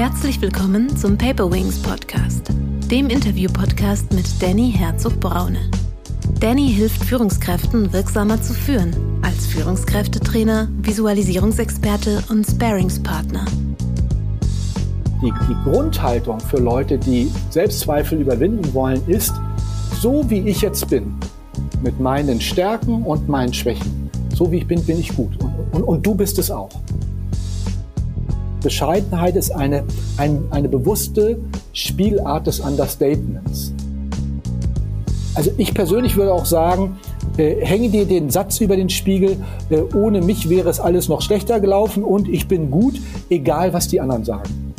Herzlich willkommen zum Paper Wings Podcast, dem Interview-Podcast mit Danny Herzog-Braune. Danny hilft Führungskräften wirksamer zu führen, als Führungskräftetrainer, Visualisierungsexperte und Sparingspartner. Die, die Grundhaltung für Leute, die Selbstzweifel überwinden wollen, ist, so wie ich jetzt bin, mit meinen Stärken und meinen Schwächen, so wie ich bin, bin ich gut. Und, und, und du bist es auch. Bescheidenheit ist eine, ein, eine bewusste Spielart des Understatements. Also ich persönlich würde auch sagen, äh, hänge dir den Satz über den Spiegel, äh, ohne mich wäre es alles noch schlechter gelaufen und ich bin gut, egal was die anderen sagen.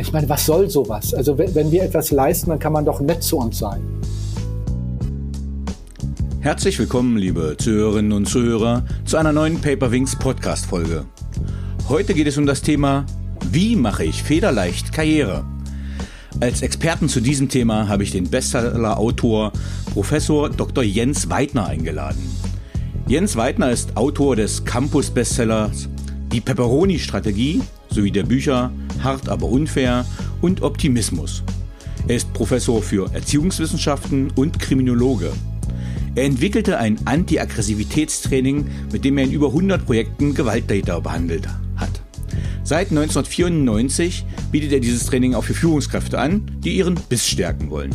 Ich meine, was soll sowas? Also wenn, wenn wir etwas leisten, dann kann man doch nett zu uns sein. Herzlich willkommen, liebe Zuhörerinnen und Zuhörer, zu einer neuen Paper Wings Podcast Folge. Heute geht es um das Thema, wie mache ich federleicht Karriere? Als Experten zu diesem Thema habe ich den Bestseller-Autor Professor Dr. Jens Weidner eingeladen. Jens Weidner ist Autor des Campus-Bestsellers Die Pepperoni-Strategie sowie der Bücher Hart aber unfair und Optimismus. Er ist Professor für Erziehungswissenschaften und Kriminologe. Er entwickelte ein Anti-Aggressivitätstraining, mit dem er in über 100 Projekten Gewaltdata behandelt hat. Seit 1994 bietet er dieses Training auch für Führungskräfte an, die ihren Biss stärken wollen.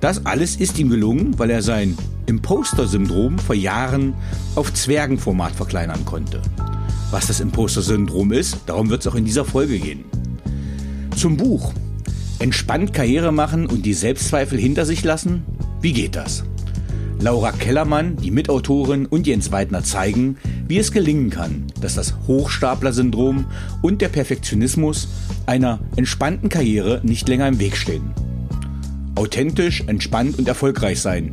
Das alles ist ihm gelungen, weil er sein Imposter-Syndrom vor Jahren auf Zwergenformat verkleinern konnte. Was das Imposter-Syndrom ist, darum wird es auch in dieser Folge gehen. Zum Buch. Entspannt Karriere machen und die Selbstzweifel hinter sich lassen? Wie geht das? Laura Kellermann, die Mitautorin und Jens Weidner zeigen, wie es gelingen kann, dass das Hochstapler-Syndrom und der Perfektionismus einer entspannten Karriere nicht länger im Weg stehen. Authentisch, entspannt und erfolgreich sein.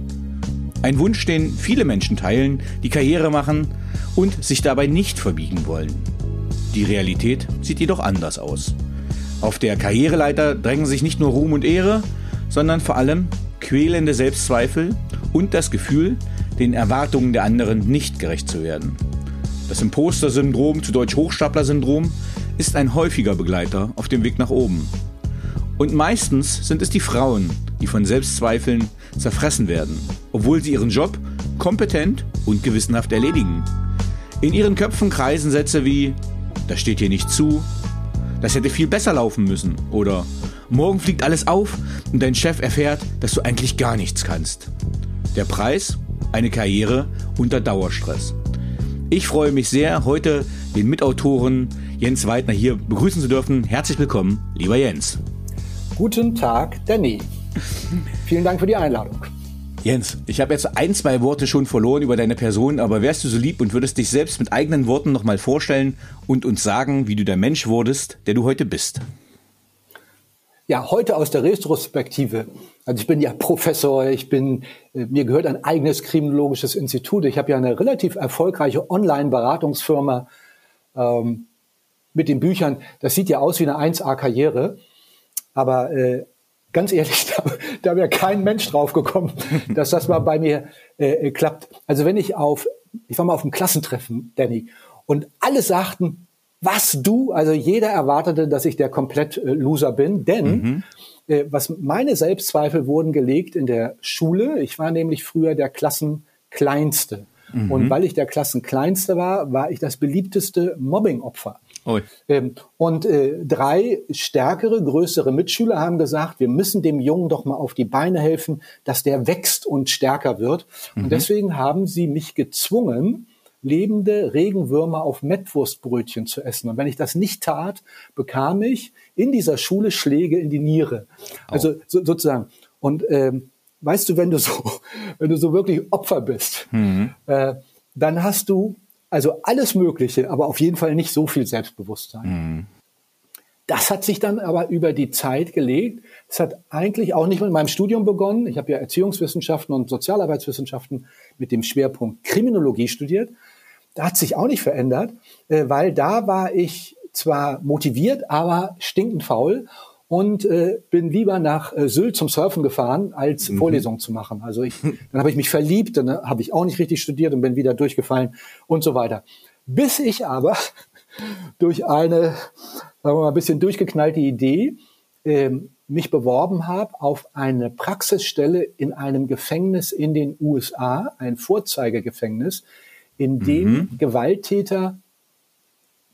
Ein Wunsch, den viele Menschen teilen, die Karriere machen und sich dabei nicht verbiegen wollen. Die Realität sieht jedoch anders aus. Auf der Karriereleiter drängen sich nicht nur Ruhm und Ehre, sondern vor allem quälende Selbstzweifel und das Gefühl, den Erwartungen der anderen nicht gerecht zu werden. Das Imposter-Syndrom, zu Deutsch Hochstapler-Syndrom, ist ein häufiger Begleiter auf dem Weg nach oben. Und meistens sind es die Frauen, die von Selbstzweifeln zerfressen werden, obwohl sie ihren Job kompetent und gewissenhaft erledigen. In ihren Köpfen kreisen Sätze wie, das steht hier nicht zu, das hätte viel besser laufen müssen oder morgen fliegt alles auf und dein Chef erfährt, dass du eigentlich gar nichts kannst. Der Preis? Eine Karriere unter Dauerstress. Ich freue mich sehr, heute den Mitautoren Jens Weidner hier begrüßen zu dürfen. Herzlich willkommen, lieber Jens. Guten Tag, Danny. Vielen Dank für die Einladung. Jens, ich habe jetzt ein, zwei Worte schon verloren über deine Person, aber wärst du so lieb und würdest dich selbst mit eigenen Worten nochmal vorstellen und uns sagen, wie du der Mensch wurdest, der du heute bist? Ja, heute aus der Retrospektive. Also ich bin ja Professor, ich bin, äh, mir gehört ein eigenes kriminologisches Institut. Ich habe ja eine relativ erfolgreiche Online-Beratungsfirma ähm, mit den Büchern. Das sieht ja aus wie eine 1A-Karriere. Aber äh, ganz ehrlich, da, da wäre kein Mensch drauf gekommen, dass das mal bei mir äh, klappt. Also wenn ich auf, ich war mal auf einem Klassentreffen, Danny, und alle sagten, was du, also jeder erwartete, dass ich der komplett äh, Loser bin, denn mhm. äh, was meine Selbstzweifel wurden gelegt in der Schule. Ich war nämlich früher der Klassenkleinste. Mhm. Und weil ich der Klassenkleinste war, war ich das beliebteste Mobbingopfer. Ähm, und äh, drei stärkere, größere Mitschüler haben gesagt, wir müssen dem Jungen doch mal auf die Beine helfen, dass der wächst und stärker wird. Mhm. Und deswegen haben sie mich gezwungen, lebende Regenwürmer auf Mettwurstbrötchen zu essen. Und wenn ich das nicht tat, bekam ich in dieser Schule Schläge in die Niere. Also so, sozusagen. Und ähm, weißt du, wenn du so, wenn du so wirklich Opfer bist, mhm. äh, dann hast du also alles Mögliche, aber auf jeden Fall nicht so viel Selbstbewusstsein. Mhm. Das hat sich dann aber über die Zeit gelegt. Es hat eigentlich auch nicht mit meinem Studium begonnen. Ich habe ja Erziehungswissenschaften und Sozialarbeitswissenschaften mit dem Schwerpunkt Kriminologie studiert. Da hat sich auch nicht verändert, äh, weil da war ich zwar motiviert, aber stinkend faul und äh, bin lieber nach äh, Sylt zum Surfen gefahren, als mhm. Vorlesungen zu machen. Also ich, dann habe ich mich verliebt, dann habe ich auch nicht richtig studiert und bin wieder durchgefallen und so weiter. Bis ich aber durch eine, sagen wir mal, ein bisschen durchgeknallte Idee ähm, mich beworben habe auf eine Praxisstelle in einem Gefängnis in den USA, ein Vorzeigegefängnis, in dem mhm. Gewalttäter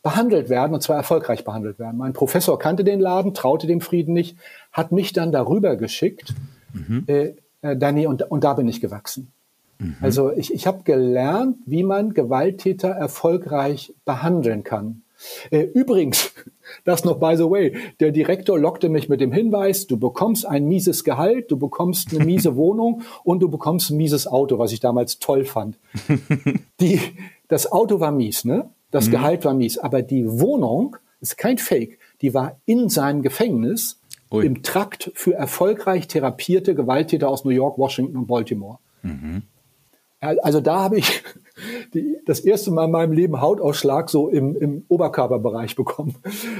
behandelt werden, und zwar erfolgreich behandelt werden. Mein Professor kannte den Laden, traute dem Frieden nicht, hat mich dann darüber geschickt, mhm. äh, äh Danny, und, und da bin ich gewachsen. Mhm. Also ich, ich habe gelernt, wie man Gewalttäter erfolgreich behandeln kann. Äh, übrigens, das noch by the way, der Direktor lockte mich mit dem Hinweis, du bekommst ein mieses Gehalt, du bekommst eine miese Wohnung und du bekommst ein mieses Auto, was ich damals toll fand. Die, das Auto war mies, ne? Das mhm. Gehalt war mies, aber die Wohnung ist kein Fake, die war in seinem Gefängnis Ui. im Trakt für erfolgreich therapierte Gewalttäter aus New York, Washington und Baltimore. Mhm. Also da habe ich die, das erste Mal in meinem Leben Hautausschlag so im, im Oberkörperbereich bekommen,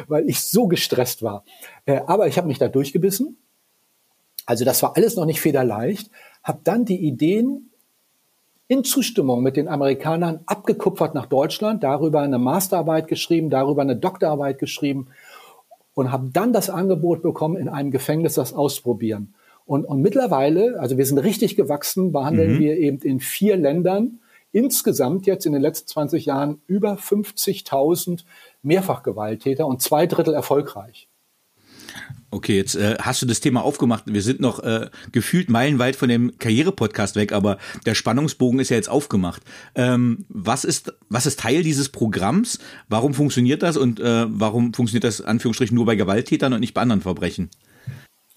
weil ich so gestresst war. Äh, aber ich habe mich da durchgebissen. Also das war alles noch nicht federleicht. Habe dann die Ideen in Zustimmung mit den Amerikanern abgekupfert nach Deutschland, darüber eine Masterarbeit geschrieben, darüber eine Doktorarbeit geschrieben und habe dann das Angebot bekommen, in einem Gefängnis das ausprobieren. Und, und mittlerweile, also wir sind richtig gewachsen, behandeln mhm. wir eben in vier Ländern insgesamt jetzt in den letzten 20 Jahren über 50.000 Mehrfachgewalttäter und zwei Drittel erfolgreich. Okay, jetzt äh, hast du das Thema aufgemacht. Wir sind noch äh, gefühlt meilenweit von dem Karriere-Podcast weg, aber der Spannungsbogen ist ja jetzt aufgemacht. Ähm, was ist was ist Teil dieses Programms? Warum funktioniert das und äh, warum funktioniert das Anführungsstrichen nur bei Gewalttätern und nicht bei anderen Verbrechen?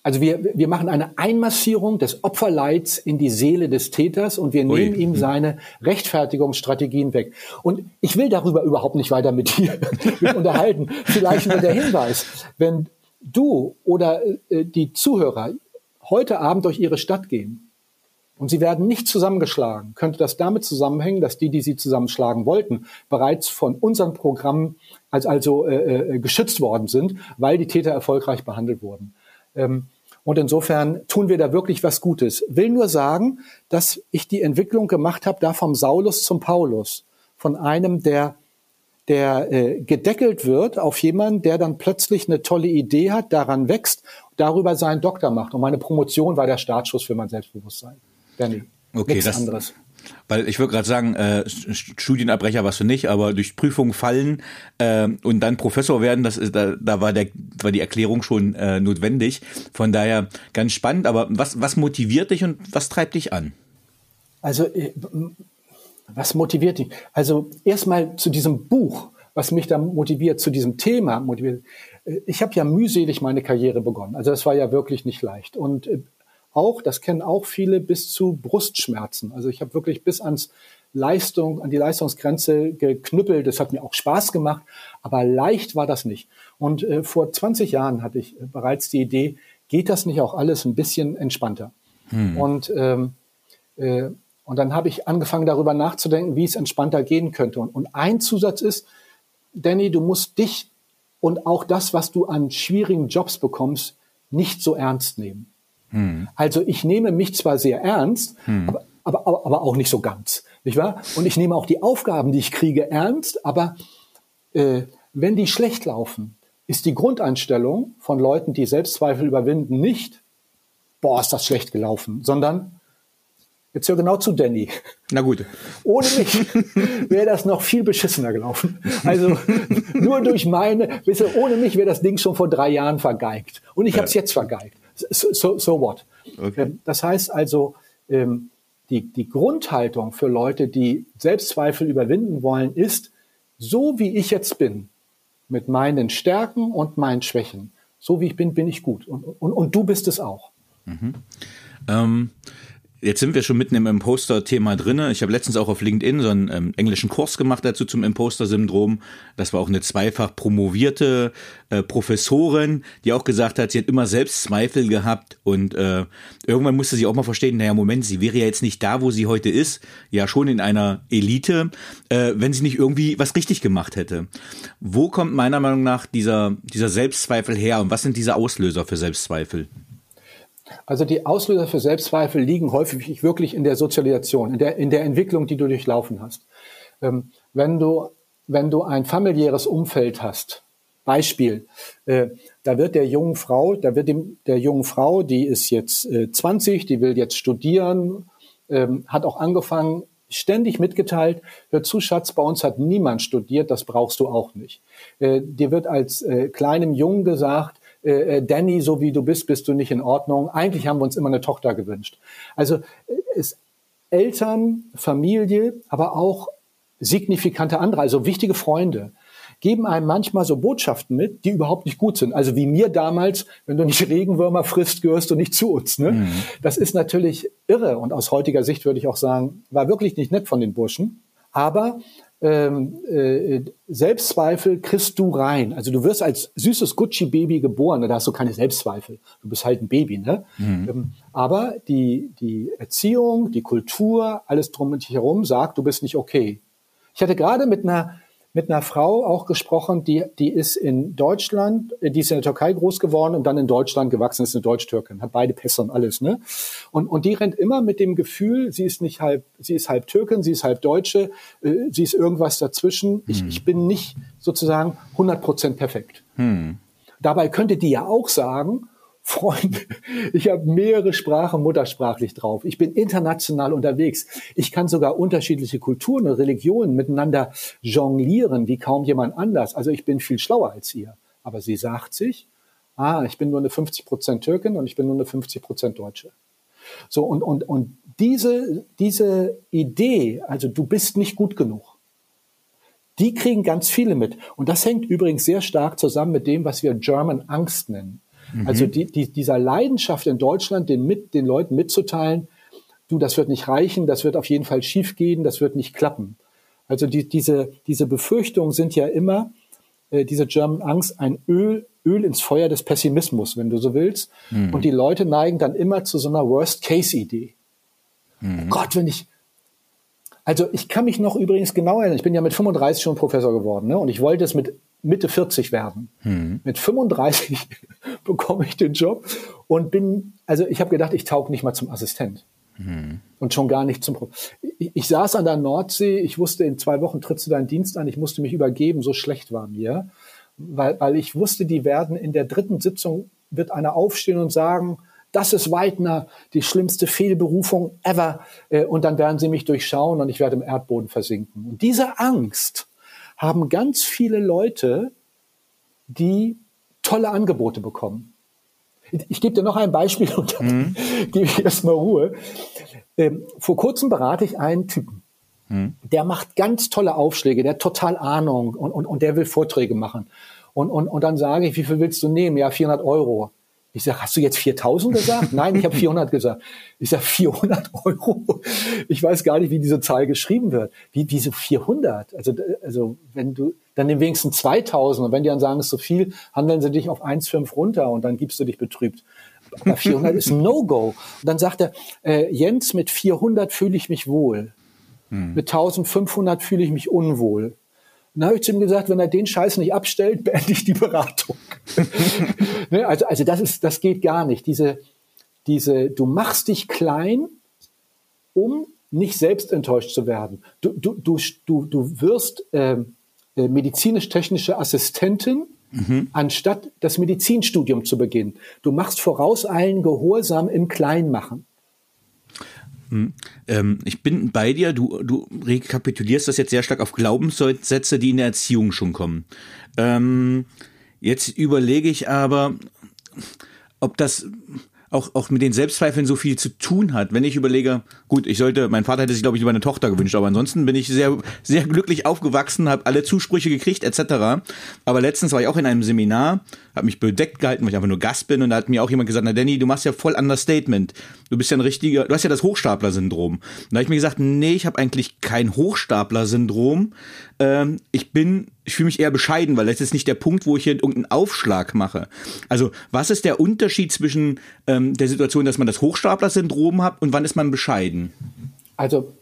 Also wir, wir machen eine Einmassierung des Opferleids in die Seele des Täters und wir nehmen Ui. ihm seine Rechtfertigungsstrategien weg. Und ich will darüber überhaupt nicht weiter mit dir mit unterhalten. Vielleicht nur der Hinweis, wenn du oder äh, die Zuhörer heute Abend durch ihre Stadt gehen und sie werden nicht zusammengeschlagen, könnte das damit zusammenhängen, dass die, die sie zusammenschlagen wollten, bereits von unserem Programm als also äh, äh, geschützt worden sind, weil die Täter erfolgreich behandelt wurden. Ähm, und insofern tun wir da wirklich was Gutes. Will nur sagen, dass ich die Entwicklung gemacht habe, da vom Saulus zum Paulus, von einem, der der äh, gedeckelt wird auf jemanden, der dann plötzlich eine tolle Idee hat, daran wächst, darüber seinen Doktor macht. Und meine Promotion war der Startschuss für mein Selbstbewusstsein. Danny. Okay, Nichts das, anderes. Weil ich würde gerade sagen, äh, Studienabbrecher warst du nicht, aber durch Prüfungen fallen äh, und dann Professor werden, das ist, da, da war der war die Erklärung schon äh, notwendig. Von daher ganz spannend. Aber was was motiviert dich und was treibt dich an? Also äh, was motiviert dich? Also erstmal zu diesem Buch, was mich da motiviert, zu diesem Thema motiviert. Äh, ich habe ja mühselig meine Karriere begonnen. Also das war ja wirklich nicht leicht und äh, auch, das kennen auch viele, bis zu Brustschmerzen. Also ich habe wirklich bis ans Leistung, an die Leistungsgrenze geknüppelt. Das hat mir auch Spaß gemacht, aber leicht war das nicht. Und äh, vor 20 Jahren hatte ich äh, bereits die Idee, geht das nicht auch alles ein bisschen entspannter? Hm. Und, ähm, äh, und dann habe ich angefangen darüber nachzudenken, wie es entspannter gehen könnte. Und, und ein Zusatz ist, Danny, du musst dich und auch das, was du an schwierigen Jobs bekommst, nicht so ernst nehmen. Hm. Also ich nehme mich zwar sehr ernst, hm. aber, aber, aber, aber auch nicht so ganz, nicht wahr? Und ich nehme auch die Aufgaben, die ich kriege, ernst, aber äh, wenn die schlecht laufen, ist die Grundeinstellung von Leuten, die Selbstzweifel überwinden, nicht, boah, ist das schlecht gelaufen, sondern Jetzt hör genau zu Danny. Na gut. Ohne mich wäre das noch viel beschissener gelaufen. Also nur durch meine, du, ohne mich wäre das Ding schon vor drei Jahren vergeigt. Und ich habe es jetzt vergeigt. So, so, so what? Okay. Ähm, das heißt also, ähm, die, die Grundhaltung für Leute, die Selbstzweifel überwinden wollen, ist, so wie ich jetzt bin, mit meinen Stärken und meinen Schwächen, so wie ich bin, bin ich gut. Und, und, und du bist es auch. Mhm. Ähm Jetzt sind wir schon mitten im Imposter-Thema drinne. Ich habe letztens auch auf LinkedIn so einen ähm, englischen Kurs gemacht dazu zum Imposter-Syndrom. Das war auch eine zweifach promovierte äh, Professorin, die auch gesagt hat, sie hat immer Selbstzweifel gehabt und äh, irgendwann musste sie auch mal verstehen, naja, Moment, sie wäre ja jetzt nicht da, wo sie heute ist, ja schon in einer Elite, äh, wenn sie nicht irgendwie was richtig gemacht hätte. Wo kommt meiner Meinung nach dieser, dieser Selbstzweifel her und was sind diese Auslöser für Selbstzweifel? Also die Auslöser für Selbstzweifel liegen häufig wirklich in der Sozialisation, in der, in der Entwicklung, die du durchlaufen hast. Ähm, wenn du wenn du ein familiäres Umfeld hast, Beispiel, äh, da wird der jungen Frau, da wird dem, der jungen Frau, die ist jetzt äh, 20, die will jetzt studieren, ähm, hat auch angefangen, ständig mitgeteilt, hör zu, Schatz, bei uns hat niemand studiert, das brauchst du auch nicht. Äh, dir wird als äh, kleinem Jungen gesagt, äh, äh, Danny, so wie du bist, bist du nicht in Ordnung. Eigentlich haben wir uns immer eine Tochter gewünscht. Also äh, es, Eltern, Familie, aber auch signifikante andere, also wichtige Freunde, geben einem manchmal so Botschaften mit, die überhaupt nicht gut sind. Also wie mir damals, wenn du nicht Regenwürmer frisst, gehörst du nicht zu uns. Ne? Mhm. Das ist natürlich irre und aus heutiger Sicht würde ich auch sagen, war wirklich nicht nett von den Burschen. Aber ähm, äh, Selbstzweifel kriegst du rein. Also du wirst als süßes Gucci-Baby geboren, da hast du keine Selbstzweifel. Du bist halt ein Baby, ne? Mhm. Ähm, aber die, die Erziehung, die Kultur, alles drum und herum sagt, du bist nicht okay. Ich hatte gerade mit einer mit einer Frau auch gesprochen, die, die ist in Deutschland, die ist in der Türkei groß geworden und dann in Deutschland gewachsen, ist eine Deutsch-Türkin, hat beide Pässe und alles, ne? Und, und die rennt immer mit dem Gefühl, sie ist nicht halb, sie ist halb Türkin, sie ist halb Deutsche, äh, sie ist irgendwas dazwischen. Hm. Ich, ich bin nicht sozusagen 100 Prozent perfekt. Hm. Dabei könnte die ja auch sagen, Freunde, ich habe mehrere Sprachen muttersprachlich drauf. Ich bin international unterwegs. Ich kann sogar unterschiedliche Kulturen und Religionen miteinander jonglieren, wie kaum jemand anders. Also ich bin viel schlauer als ihr. Aber sie sagt sich, ah, ich bin nur eine 50 Prozent Türkin und ich bin nur eine 50 Prozent Deutsche. So, und, und, und diese, diese Idee, also du bist nicht gut genug, die kriegen ganz viele mit. Und das hängt übrigens sehr stark zusammen mit dem, was wir German Angst nennen. Mhm. Also die, die, dieser Leidenschaft in Deutschland, den, mit, den Leuten mitzuteilen, du, das wird nicht reichen, das wird auf jeden Fall schiefgehen, das wird nicht klappen. Also die, diese, diese Befürchtungen sind ja immer, äh, diese German Angst, ein Öl, Öl ins Feuer des Pessimismus, wenn du so willst. Mhm. Und die Leute neigen dann immer zu so einer Worst-Case-Idee. Mhm. Oh Gott, wenn ich, also ich kann mich noch übrigens genau erinnern, ich bin ja mit 35 schon Professor geworden, ne? Und ich wollte es mit Mitte 40 werden. Mhm. Mit 35 bekomme ich den Job und bin, also ich habe gedacht, ich taug nicht mal zum Assistent. Mhm. Und schon gar nicht zum Pro ich, ich, saß an der Nordsee, ich wusste, in zwei Wochen trittst du deinen Dienst an, ich musste mich übergeben, so schlecht war mir. Weil, weil ich wusste, die werden in der dritten Sitzung wird einer aufstehen und sagen, das ist Weidner, die schlimmste Fehlberufung ever. Äh, und dann werden sie mich durchschauen und ich werde im Erdboden versinken. Und diese Angst, haben ganz viele Leute, die tolle Angebote bekommen. Ich gebe dir noch ein Beispiel und dann mhm. gebe ich erstmal Ruhe. Ähm, vor kurzem berate ich einen Typen. Mhm. Der macht ganz tolle Aufschläge, der hat total Ahnung und, und, und der will Vorträge machen. Und, und, und dann sage ich, wie viel willst du nehmen? Ja, 400 Euro. Ich sage, hast du jetzt 4000 gesagt? Nein, ich habe 400 gesagt. Ich sage, 400 Euro? Ich weiß gar nicht, wie diese Zahl geschrieben wird. Wie, wieso 400? Also, also, wenn du, dann nimm wenigstens 2000. Und wenn die dann sagen, es ist so viel, handeln sie dich auf 1,5 runter und dann gibst du dich betrübt. Aber 400 ist ein No-Go. Und dann sagt er, äh, Jens, mit 400 fühle ich mich wohl. Hm. Mit 1500 fühle ich mich unwohl. dann habe ich zu ihm gesagt, wenn er den Scheiß nicht abstellt, beende ich die Beratung. Ne? also, also das ist, das geht gar nicht. Diese, diese, du machst dich klein, um nicht selbst enttäuscht zu werden. Du, du, du, du, du wirst ähm, äh, medizinisch-technische Assistentin, mhm. anstatt das Medizinstudium zu beginnen. Du machst vorauseilend Gehorsam im Kleinmachen. Hm. Ähm, ich bin bei dir, du, du rekapitulierst das jetzt sehr stark auf Glaubenssätze, die in der Erziehung schon kommen. Ähm, Jetzt überlege ich aber, ob das auch, auch mit den Selbstzweifeln so viel zu tun hat. Wenn ich überlege, gut, ich sollte, mein Vater hätte sich, glaube ich, lieber eine Tochter gewünscht, aber ansonsten bin ich sehr, sehr glücklich aufgewachsen, habe alle Zusprüche gekriegt, etc. Aber letztens war ich auch in einem Seminar, habe mich bedeckt gehalten, weil ich einfach nur Gast bin und da hat mir auch jemand gesagt, na Danny, du machst ja voll Understatement. Du bist ja ein richtiger, du hast ja das Hochstapler-Syndrom. Und da habe ich mir gesagt, nee, ich habe eigentlich kein Hochstapler-Syndrom. Ähm, ich bin ich fühle mich eher bescheiden, weil das ist nicht der Punkt, wo ich hier irgendeinen Aufschlag mache. Also, was ist der Unterschied zwischen ähm, der Situation, dass man das Hochstapler-Syndrom hat und wann ist man bescheiden? Also,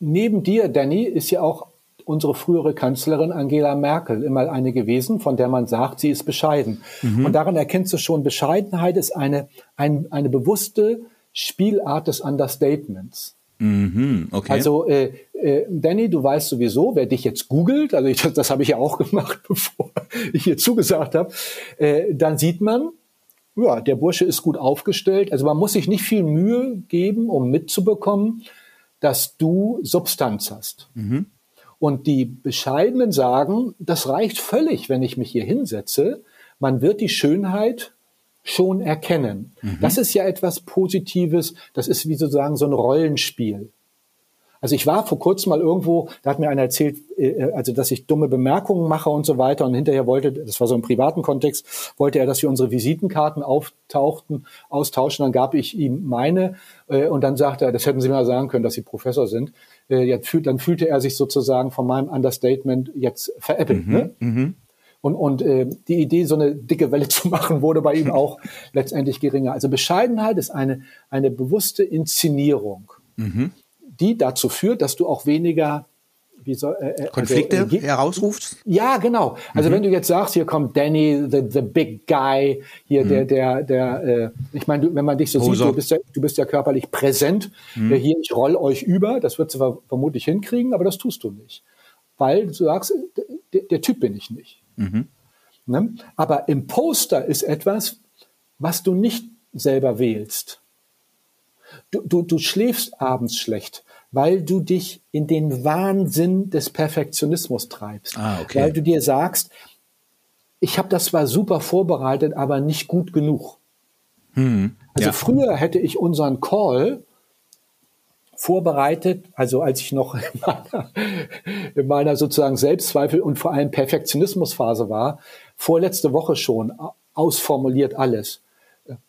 neben dir, Danny, ist ja auch unsere frühere Kanzlerin Angela Merkel immer eine gewesen, von der man sagt, sie ist bescheiden. Mhm. Und daran erkennst du schon, Bescheidenheit ist eine, ein, eine bewusste Spielart des Understatements. Mhm, okay. Also äh, äh, Danny, du weißt sowieso, wer dich jetzt googelt, also ich, das, das habe ich ja auch gemacht, bevor ich hier zugesagt habe, äh, dann sieht man, ja, der Bursche ist gut aufgestellt. Also man muss sich nicht viel Mühe geben, um mitzubekommen, dass du Substanz hast. Mhm. Und die Bescheidenen sagen, das reicht völlig, wenn ich mich hier hinsetze. Man wird die Schönheit schon erkennen. Mhm. Das ist ja etwas Positives. Das ist wie sozusagen so ein Rollenspiel. Also ich war vor kurzem mal irgendwo, da hat mir einer erzählt, äh, also dass ich dumme Bemerkungen mache und so weiter. Und hinterher wollte, das war so im privaten Kontext, wollte er, dass wir unsere Visitenkarten auftauchten, austauschen. Dann gab ich ihm meine äh, und dann sagte er, das hätten Sie mal sagen können, dass Sie Professor sind. Äh, jetzt fühlt, dann fühlte er sich sozusagen von meinem Understatement jetzt veräppelt. Mhm, ne? Mhm. Und, und äh, die Idee, so eine dicke Welle zu machen, wurde bei ihm auch letztendlich geringer. Also Bescheidenheit ist eine, eine bewusste Inszenierung. Mhm die dazu führt, dass du auch weniger soll, äh, äh Konflikte also, äh, herausruft? Ja, genau. Also mhm. wenn du jetzt sagst, hier kommt Danny, the, the big guy, hier mhm. der, der, der, äh, ich meine, wenn man dich so Hose. sieht, du bist, ja, du bist ja körperlich präsent. Mhm. Hier, ich roll euch über, das wird du vermutlich hinkriegen, aber das tust du nicht. Weil du sagst, der, der Typ bin ich nicht. Mhm. Ne? Aber im Poster ist etwas, was du nicht selber wählst. Du, du, du schläfst abends schlecht weil du dich in den Wahnsinn des Perfektionismus treibst. Ah, okay. Weil du dir sagst, ich habe das zwar super vorbereitet, aber nicht gut genug. Hm, also ja. früher hätte ich unseren Call vorbereitet, also als ich noch in meiner, in meiner sozusagen Selbstzweifel und vor allem Perfektionismusphase war, vorletzte Woche schon ausformuliert alles.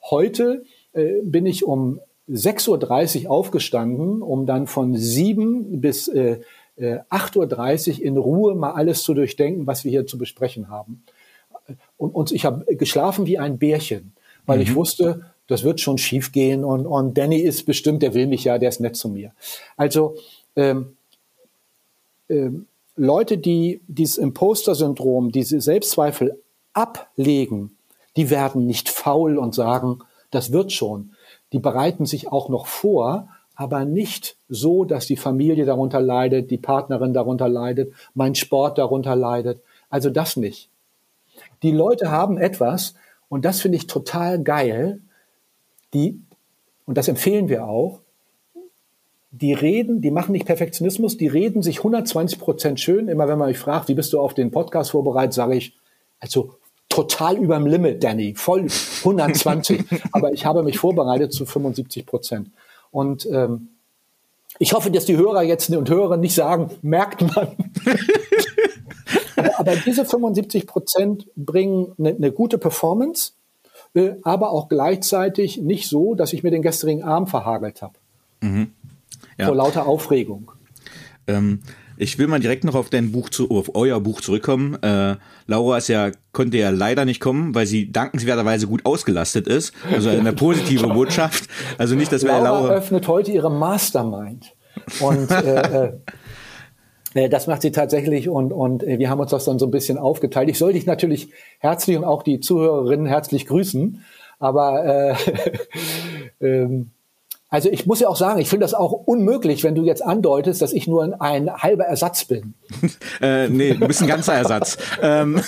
Heute äh, bin ich um 6.30 Uhr aufgestanden, um dann von 7 bis äh, 8.30 äh, Uhr in Ruhe mal alles zu durchdenken, was wir hier zu besprechen haben. Und, und ich habe geschlafen wie ein Bärchen, weil mhm. ich wusste, das wird schon schief gehen und, und Danny ist bestimmt, der will mich ja, der ist nett zu mir. Also ähm, ähm, Leute, die dieses Imposter-Syndrom, diese Selbstzweifel ablegen, die werden nicht faul und sagen, das wird schon, die bereiten sich auch noch vor, aber nicht so, dass die Familie darunter leidet, die Partnerin darunter leidet, mein Sport darunter leidet. Also das nicht. Die Leute haben etwas, und das finde ich total geil, die, und das empfehlen wir auch, die reden, die machen nicht Perfektionismus, die reden sich 120 Prozent schön. Immer wenn man mich fragt, wie bist du auf den Podcast vorbereitet, sage ich, also total überm Limit, Danny, voll 120. aber ich habe mich vorbereitet zu 75 Prozent. Und ähm, ich hoffe, dass die Hörer jetzt und Hörer nicht sagen, merkt man. aber, aber, diese 75 Prozent bringen eine, eine gute Performance, äh, aber auch gleichzeitig nicht so, dass ich mir den gestrigen Arm verhagelt habe. Mhm. Ja. Vor lauter Aufregung. Ähm, ich will mal direkt noch auf dein Buch zu, auf euer Buch zurückkommen. Äh, Laura ist ja, konnte ja leider nicht kommen, weil sie dankenswerterweise gut ausgelastet ist. Also eine positive Botschaft. Also nicht, dass wir Laura, Laura öffnet heute ihre Mastermind. Und äh, äh, äh, das macht sie tatsächlich und, und äh, wir haben uns das dann so ein bisschen aufgeteilt. Ich soll dich natürlich herzlich und auch die Zuhörerinnen herzlich grüßen, aber äh, ähm, also ich muss ja auch sagen, ich finde das auch unmöglich, wenn du jetzt andeutest, dass ich nur ein halber Ersatz bin. äh, nee, du bist ein ganzer Ersatz. ähm,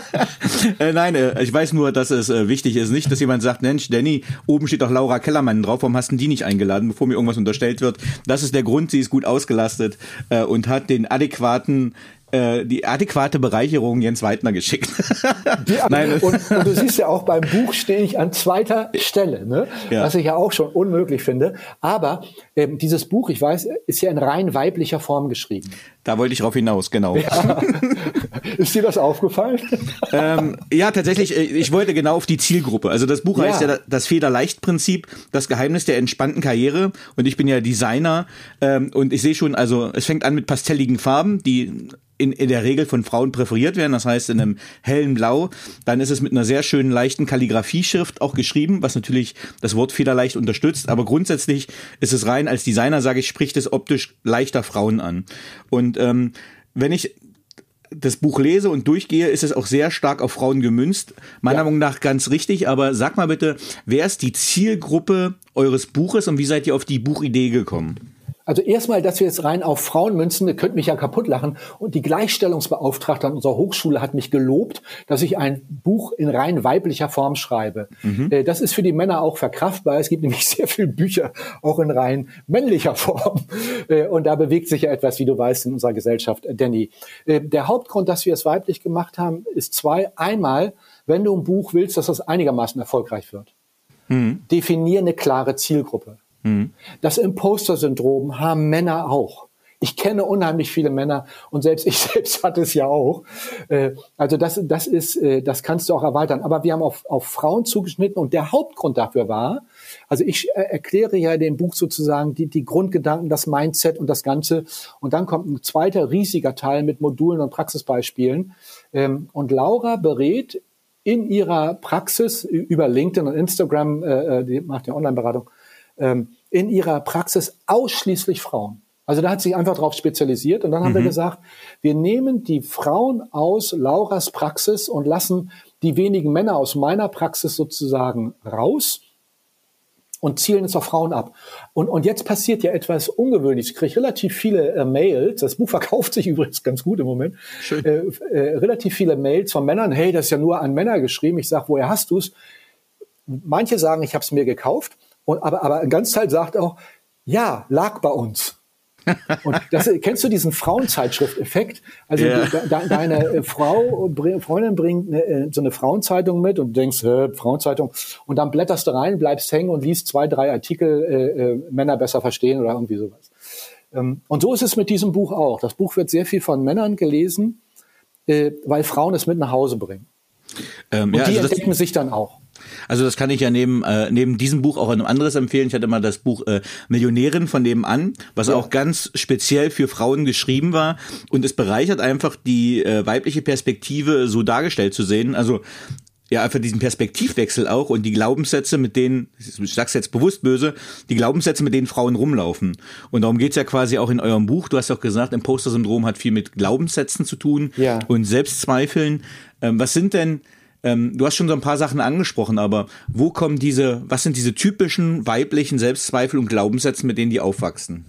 äh, nein, äh, ich weiß nur, dass es äh, wichtig ist, nicht, dass jemand sagt, Mensch, Danny, oben steht doch Laura Kellermann drauf, warum hast du die nicht eingeladen, bevor mir irgendwas unterstellt wird. Das ist der Grund, sie ist gut ausgelastet äh, und hat den adäquaten äh, die adäquate Bereicherung Jens Weidner geschickt. Nein, und, und, du siehst ja auch beim Buch stehe ich an zweiter Stelle, ne? Ja. was ich ja auch schon unmöglich finde. Aber ähm, dieses Buch, ich weiß, ist ja in rein weiblicher Form geschrieben. Da wollte ich drauf hinaus, genau. Ja. Ist dir das aufgefallen? ähm, ja, tatsächlich, äh, ich wollte genau auf die Zielgruppe. Also das Buch ja. heißt ja das Federleicht-Prinzip, das Geheimnis der entspannten Karriere. Und ich bin ja Designer ähm, und ich sehe schon, also es fängt an mit pastelligen Farben, die in, in der Regel von Frauen präferiert werden, das heißt in einem hellen Blau. Dann ist es mit einer sehr schönen leichten Kalligrafieschrift auch geschrieben, was natürlich das Wort federleicht unterstützt. Aber grundsätzlich ist es rein als Designer, sage ich, spricht es optisch leichter Frauen an. Und ähm, wenn ich das Buch lese und durchgehe, ist es auch sehr stark auf Frauen gemünzt. Meiner ja. Meinung nach ganz richtig, aber sag mal bitte, wer ist die Zielgruppe eures Buches und wie seid ihr auf die Buchidee gekommen? Also erstmal, dass wir jetzt rein auf Frauen münzen, ihr könnt mich ja kaputt lachen. Und die Gleichstellungsbeauftragte an unserer Hochschule hat mich gelobt, dass ich ein Buch in rein weiblicher Form schreibe. Mhm. Äh, das ist für die Männer auch verkraftbar. Es gibt nämlich sehr viele Bücher auch in rein männlicher Form. Äh, und da bewegt sich ja etwas, wie du weißt, in unserer Gesellschaft, äh, Danny. Der Hauptgrund, dass wir es weiblich gemacht haben, ist zwei. Einmal, wenn du ein Buch willst, dass das einigermaßen erfolgreich wird. Mhm. Definier eine klare Zielgruppe. Mhm. Das Imposter-Syndrom haben Männer auch. Ich kenne unheimlich viele Männer und selbst ich selbst hatte es ja auch. Äh, also das, das ist, äh, das kannst du auch erweitern. Aber wir haben auf, auf Frauen zugeschnitten und der Hauptgrund dafür war, also ich äh, erkläre ja in dem Buch sozusagen die, die Grundgedanken, das Mindset und das Ganze. Und dann kommt ein zweiter riesiger Teil mit Modulen und Praxisbeispielen. Ähm, und Laura berät in ihrer Praxis über LinkedIn und Instagram, die macht ja Online-Beratung, ähm, in ihrer Praxis ausschließlich Frauen. Also da hat sich einfach darauf spezialisiert und dann haben wir mhm. gesagt, wir nehmen die Frauen aus Lauras Praxis und lassen die wenigen Männer aus meiner Praxis sozusagen raus und zielen es auf Frauen ab. Und, und jetzt passiert ja etwas Ungewöhnliches. Ich kriege relativ viele äh, Mails, das Buch verkauft sich übrigens ganz gut im Moment, äh, äh, relativ viele Mails von Männern, hey, das ist ja nur an Männer geschrieben. Ich sage, woher hast du's? Manche sagen, ich habe es mir gekauft. Und, aber, aber ein ganz Teil sagt auch, ja, lag bei uns. Und das, kennst du diesen Frauenzeitschrift-Effekt? Also yeah. de, de, deine äh, Frau, Freundin bringt äh, so eine Frauenzeitung mit und du denkst, äh, Frauenzeitung, und dann blätterst du rein, bleibst hängen und liest zwei, drei Artikel, äh, äh, Männer besser verstehen oder irgendwie sowas. Ähm, und so ist es mit diesem Buch auch. Das Buch wird sehr viel von Männern gelesen, äh, weil Frauen es mit nach Hause bringen. Ähm, und ja, die also entdecken sich dann auch. Also das kann ich ja neben, äh, neben diesem Buch auch ein anderes empfehlen. Ich hatte mal das Buch äh, Millionärin von nebenan, was ja. auch ganz speziell für Frauen geschrieben war. Und es bereichert einfach die äh, weibliche Perspektive so dargestellt zu sehen. Also ja, einfach diesen Perspektivwechsel auch und die Glaubenssätze, mit denen, ich sag's jetzt bewusst böse, die Glaubenssätze, mit denen Frauen rumlaufen. Und darum geht's ja quasi auch in eurem Buch. Du hast auch gesagt, Imposter-Syndrom hat viel mit Glaubenssätzen zu tun ja. und Selbstzweifeln. Ähm, was sind denn ähm, du hast schon so ein paar Sachen angesprochen, aber wo kommen diese, was sind diese typischen weiblichen Selbstzweifel und Glaubenssätze, mit denen die aufwachsen?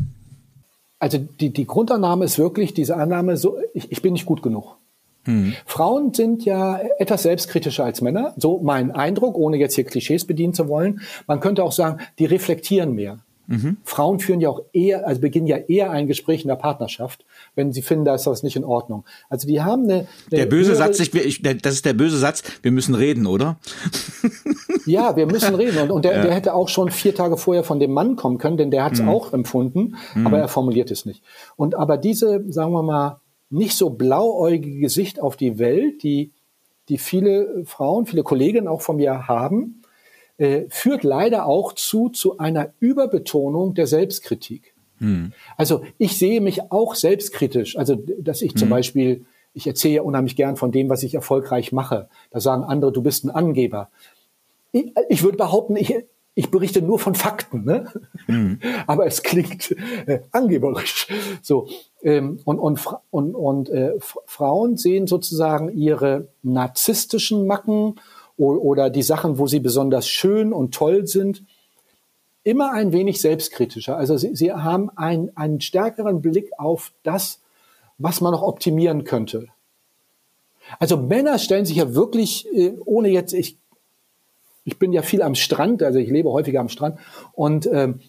Also die, die Grundannahme ist wirklich diese Annahme, so ich, ich bin nicht gut genug. Hm. Frauen sind ja etwas selbstkritischer als Männer, so mein Eindruck, ohne jetzt hier Klischees bedienen zu wollen. Man könnte auch sagen, die reflektieren mehr. Mhm. Frauen führen ja auch eher, also beginnen ja eher ein Gespräch in der Partnerschaft, wenn sie finden, da ist das nicht in Ordnung. Also die haben eine. eine der böse Satz, ich, ich, das ist der böse Satz, wir müssen reden, oder? ja, wir müssen reden. Und, und der, ja. der hätte auch schon vier Tage vorher von dem Mann kommen können, denn der hat es mhm. auch empfunden, mhm. aber er formuliert es nicht. Und aber diese, sagen wir mal, nicht so blauäugige Sicht auf die Welt, die, die viele Frauen, viele Kolleginnen auch von mir haben, äh, führt leider auch zu, zu einer Überbetonung der Selbstkritik. Hm. Also ich sehe mich auch selbstkritisch. Also, dass ich zum hm. Beispiel, ich erzähle ja unheimlich gern von dem, was ich erfolgreich mache. Da sagen andere, du bist ein Angeber. Ich, ich würde behaupten, ich, ich berichte nur von Fakten, ne? Mhm. aber es klingt äh, angeberisch. So ähm, und und und, und äh, Frauen sehen sozusagen ihre narzisstischen Macken oder die Sachen, wo sie besonders schön und toll sind, immer ein wenig selbstkritischer. Also sie, sie haben ein, einen stärkeren Blick auf das, was man noch optimieren könnte. Also Männer stellen sich ja wirklich, äh, ohne jetzt, ich, ich bin ja viel am Strand, also ich lebe häufiger am Strand und ähm,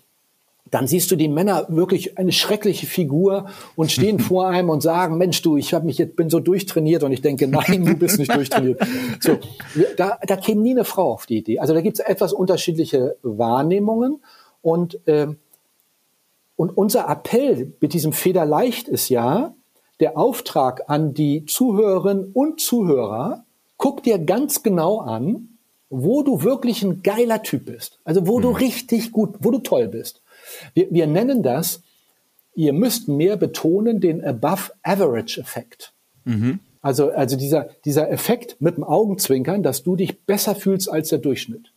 dann siehst du die Männer wirklich eine schreckliche Figur und stehen vor einem und sagen, Mensch, du, ich habe mich jetzt bin so durchtrainiert und ich denke, nein, du bist nicht durchtrainiert. So, da, da käme nie eine Frau auf die Idee. Also da gibt es etwas unterschiedliche Wahrnehmungen und ähm, und unser Appell mit diesem Federleicht ist ja der Auftrag an die Zuhörerinnen und Zuhörer, guck dir ganz genau an, wo du wirklich ein geiler Typ bist. Also wo mhm. du richtig gut, wo du toll bist. Wir, wir nennen das, ihr müsst mehr betonen den Above-Average-Effekt. Mhm. Also, also dieser, dieser Effekt mit dem Augenzwinkern, dass du dich besser fühlst als der Durchschnitt.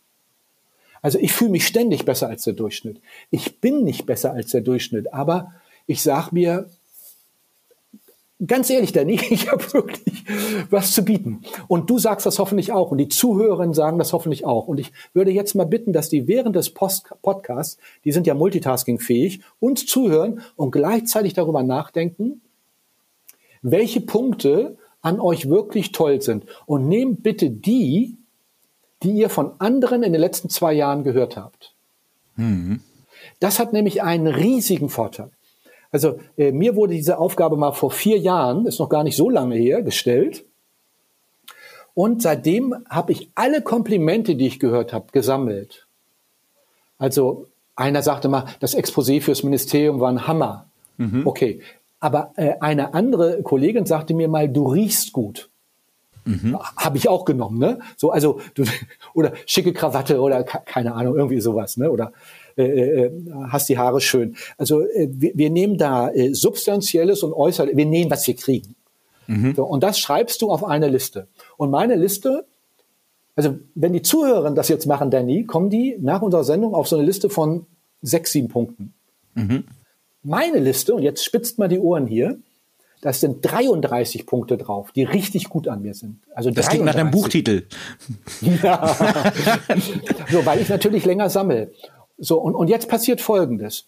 Also ich fühle mich ständig besser als der Durchschnitt. Ich bin nicht besser als der Durchschnitt, aber ich sage mir, ganz ehrlich, Danny, ich habe wirklich was zu bieten. Und du sagst das hoffentlich auch. Und die Zuhörerinnen sagen das hoffentlich auch. Und ich würde jetzt mal bitten, dass die während des Post Podcasts, die sind ja multitaskingfähig, uns zuhören und gleichzeitig darüber nachdenken, welche Punkte an euch wirklich toll sind. Und nehmt bitte die, die ihr von anderen in den letzten zwei Jahren gehört habt. Mhm. Das hat nämlich einen riesigen Vorteil. Also äh, mir wurde diese Aufgabe mal vor vier Jahren, ist noch gar nicht so lange her, gestellt. Und seitdem habe ich alle Komplimente, die ich gehört habe, gesammelt. Also einer sagte mal, das Exposé fürs Ministerium war ein Hammer. Mhm. Okay. Aber äh, eine andere Kollegin sagte mir mal, du riechst gut. Mhm. Habe ich auch genommen, ne? So, also du, oder schicke Krawatte oder keine Ahnung, irgendwie sowas, ne? Oder äh, äh, hast die Haare schön. Also äh, wir, wir nehmen da äh, substanzielles und äußerliches, wir nehmen, was wir kriegen. Mhm. So, und das schreibst du auf eine Liste. Und meine Liste, also wenn die Zuhörer das jetzt machen, Danny, kommen die nach unserer Sendung auf so eine Liste von sechs, sieben Punkten. Mhm. Meine Liste, und jetzt spitzt mal die Ohren hier, das sind 33 Punkte drauf, die richtig gut an mir sind. Also das 33. klingt nach einem Buchtitel. Ja. so, weil ich natürlich länger sammle. So, und, und jetzt passiert Folgendes.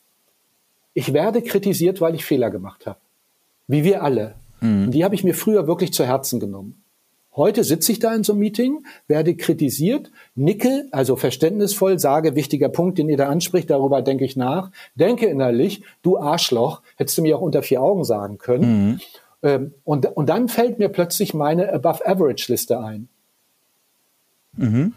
Ich werde kritisiert, weil ich Fehler gemacht habe. Wie wir alle. Mhm. Und die habe ich mir früher wirklich zu Herzen genommen. Heute sitze ich da in so einem Meeting, werde kritisiert, nicke, also verständnisvoll, sage, wichtiger Punkt, den ihr da anspricht, darüber denke ich nach, denke innerlich, du Arschloch, hättest du mir auch unter vier Augen sagen können. Mhm. Ähm, und, und dann fällt mir plötzlich meine Above-Average-Liste ein. Mhm.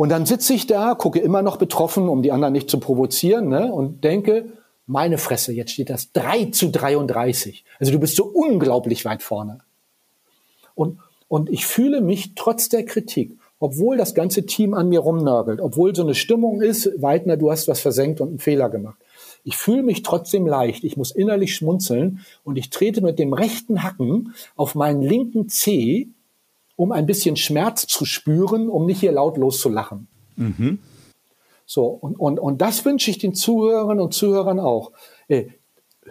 Und dann sitze ich da, gucke immer noch betroffen, um die anderen nicht zu provozieren, ne, und denke, meine Fresse, jetzt steht das 3 zu 33. Also du bist so unglaublich weit vorne. Und, und ich fühle mich trotz der Kritik, obwohl das ganze Team an mir rumnörgelt, obwohl so eine Stimmung ist, Weidner, du hast was versenkt und einen Fehler gemacht. Ich fühle mich trotzdem leicht. Ich muss innerlich schmunzeln und ich trete mit dem rechten Hacken auf meinen linken Zeh um ein bisschen Schmerz zu spüren, um nicht hier lautlos zu lachen. Mhm. So, und, und, und das wünsche ich den Zuhörern und Zuhörern auch. Äh,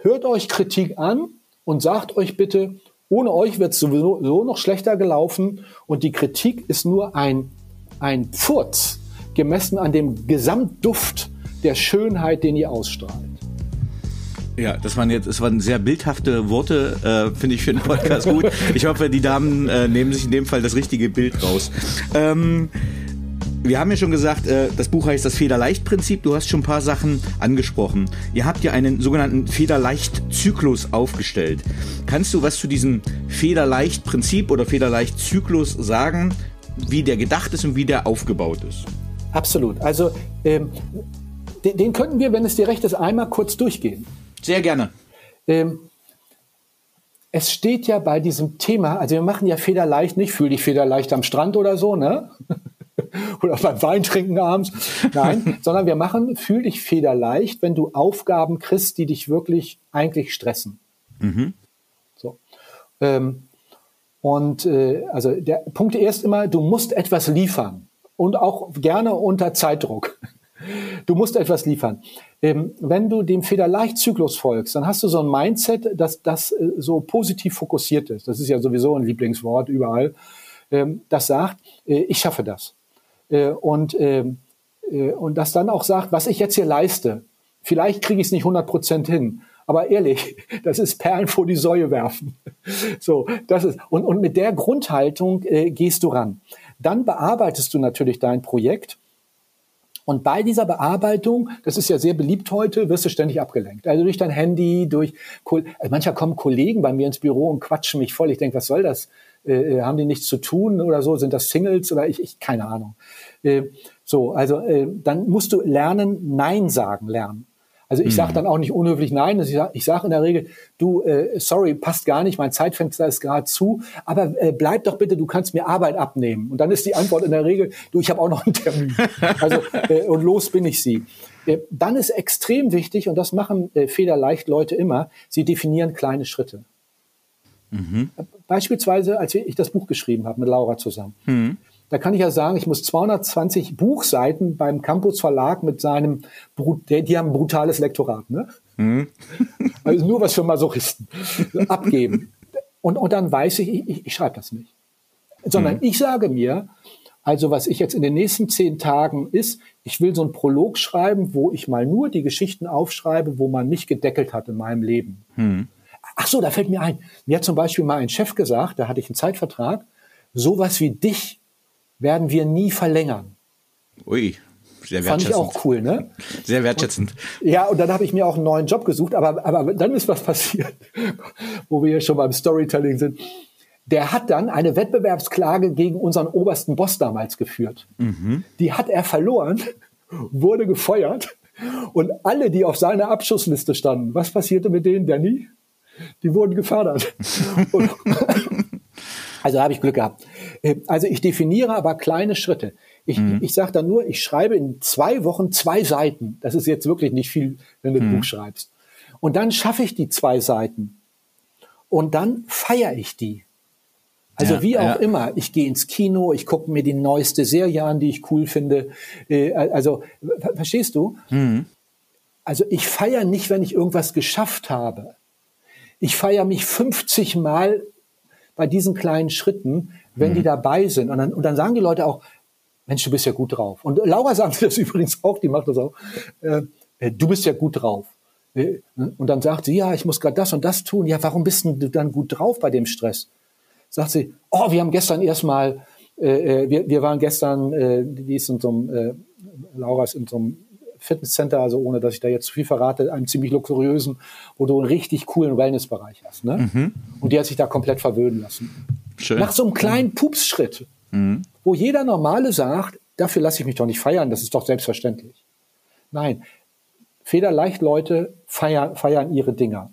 hört euch Kritik an und sagt euch bitte, ohne euch wird es sowieso so noch schlechter gelaufen und die Kritik ist nur ein, ein Pfurz gemessen an dem Gesamtduft der Schönheit, den ihr ausstrahlt. Ja, das waren jetzt, das waren sehr bildhafte Worte, äh, finde ich für den Podcast gut. Ich hoffe, die Damen äh, nehmen sich in dem Fall das richtige Bild raus. Ähm, wir haben ja schon gesagt, äh, das Buch heißt das Federleicht-Prinzip. Du hast schon ein paar Sachen angesprochen. Ihr habt ja einen sogenannten Federleicht-Zyklus aufgestellt. Kannst du was zu diesem Federleicht-Prinzip oder Federleicht-Zyklus sagen, wie der gedacht ist und wie der aufgebaut ist? Absolut. Also ähm, den, den könnten wir, wenn es dir recht ist, einmal kurz durchgehen. Sehr gerne. Ähm, es steht ja bei diesem Thema, also wir machen ja federleicht nicht, fühl dich federleicht am Strand oder so, ne? oder beim Wein trinken abends. Nein, sondern wir machen, fühl dich federleicht, wenn du Aufgaben kriegst, die dich wirklich eigentlich stressen. Mhm. So. Ähm, und äh, also der Punkt erst immer, du musst etwas liefern und auch gerne unter Zeitdruck. Du musst etwas liefern. Ähm, wenn du dem Federleicht-Zyklus folgst, dann hast du so ein Mindset, dass das äh, so positiv fokussiert ist. Das ist ja sowieso ein Lieblingswort überall. Ähm, das sagt, äh, ich schaffe das. Äh, und, ähm, äh, und das dann auch sagt, was ich jetzt hier leiste, vielleicht kriege ich es nicht 100 Prozent hin. Aber ehrlich, das ist Perlen vor die Säue werfen. So, das ist, und, und mit der Grundhaltung gehst du ran. Dann bearbeitest du natürlich dein Projekt und bei dieser Bearbeitung, das ist ja sehr beliebt heute, wirst du ständig abgelenkt. Also durch dein Handy, durch, also manchmal kommen Kollegen bei mir ins Büro und quatschen mich voll. Ich denke, was soll das? Äh, äh, haben die nichts zu tun oder so? Sind das Singles oder ich, ich keine Ahnung. Äh, so, also äh, dann musst du lernen, Nein sagen lernen. Also ich sage mhm. dann auch nicht unhöflich nein. Ich sage sag in der Regel, du, äh, sorry, passt gar nicht, mein Zeitfenster ist gerade zu, aber äh, bleib doch bitte, du kannst mir Arbeit abnehmen. Und dann ist die Antwort in der Regel, du, ich habe auch noch einen Termin. Also äh, und los bin ich sie. Äh, dann ist extrem wichtig, und das machen äh, federleicht Leute immer, sie definieren kleine Schritte. Mhm. Beispielsweise, als ich das Buch geschrieben habe mit Laura zusammen. Mhm. Da kann ich ja sagen, ich muss 220 Buchseiten beim Campus Verlag mit seinem, die haben ein brutales Lektorat, ne? Mhm. Also nur was für Masochisten. Abgeben. Und, und dann weiß ich, ich, ich schreibe das nicht. Sondern mhm. ich sage mir, also was ich jetzt in den nächsten zehn Tagen ist, ich will so einen Prolog schreiben, wo ich mal nur die Geschichten aufschreibe, wo man mich gedeckelt hat in meinem Leben. Mhm. Ach so, da fällt mir ein. Mir hat zum Beispiel mal ein Chef gesagt, da hatte ich einen Zeitvertrag, sowas wie dich werden wir nie verlängern. Ui, sehr wertschätzend. Fand ich auch cool, ne? Sehr wertschätzend. Und, ja, und dann habe ich mir auch einen neuen Job gesucht, aber, aber dann ist was passiert, wo wir schon beim Storytelling sind. Der hat dann eine Wettbewerbsklage gegen unseren obersten Boss damals geführt. Mhm. Die hat er verloren, wurde gefeuert und alle, die auf seiner Abschussliste standen, was passierte mit denen, Danny? Die wurden gefördert. also habe ich Glück gehabt. Äh, also ich definiere aber kleine Schritte. Ich, mhm. ich sage dann nur, ich schreibe in zwei Wochen zwei Seiten. Das ist jetzt wirklich nicht viel, wenn du ein mhm. Buch schreibst. Und dann schaffe ich die zwei Seiten. Und dann feiere ich die. Also ja, wie auch ja. immer, ich gehe ins Kino, ich gucke mir die neueste Serie an, die ich cool finde. Äh, also, verstehst du? Mhm. Also ich feiere nicht, wenn ich irgendwas geschafft habe. Ich feiere mich 50 Mal bei diesen kleinen Schritten, wenn mhm. die dabei sind. Und dann, und dann sagen die Leute auch, Mensch, du bist ja gut drauf. Und Laura sagt das übrigens auch, die macht das auch. Äh, äh, du bist ja gut drauf. Äh, und dann sagt sie, ja, ich muss gerade das und das tun. Ja, warum bist du dann gut drauf bei dem Stress? Sagt sie, oh, wir haben gestern erstmal, äh, äh, wir, wir waren gestern, äh, die ist in so einem, äh, Laura ist in so einem Fitnesscenter, also ohne dass ich da jetzt zu viel verrate, einem ziemlich luxuriösen, wo du einen richtig coolen Wellnessbereich hast. Ne? Mhm. Und die hat sich da komplett verwöhnen lassen. Schön. Nach so einem kleinen Pupsschritt Mhm. Wo jeder Normale sagt, dafür lasse ich mich doch nicht feiern, das ist doch selbstverständlich. Nein, federleicht Leute feiern, feiern ihre Dinger.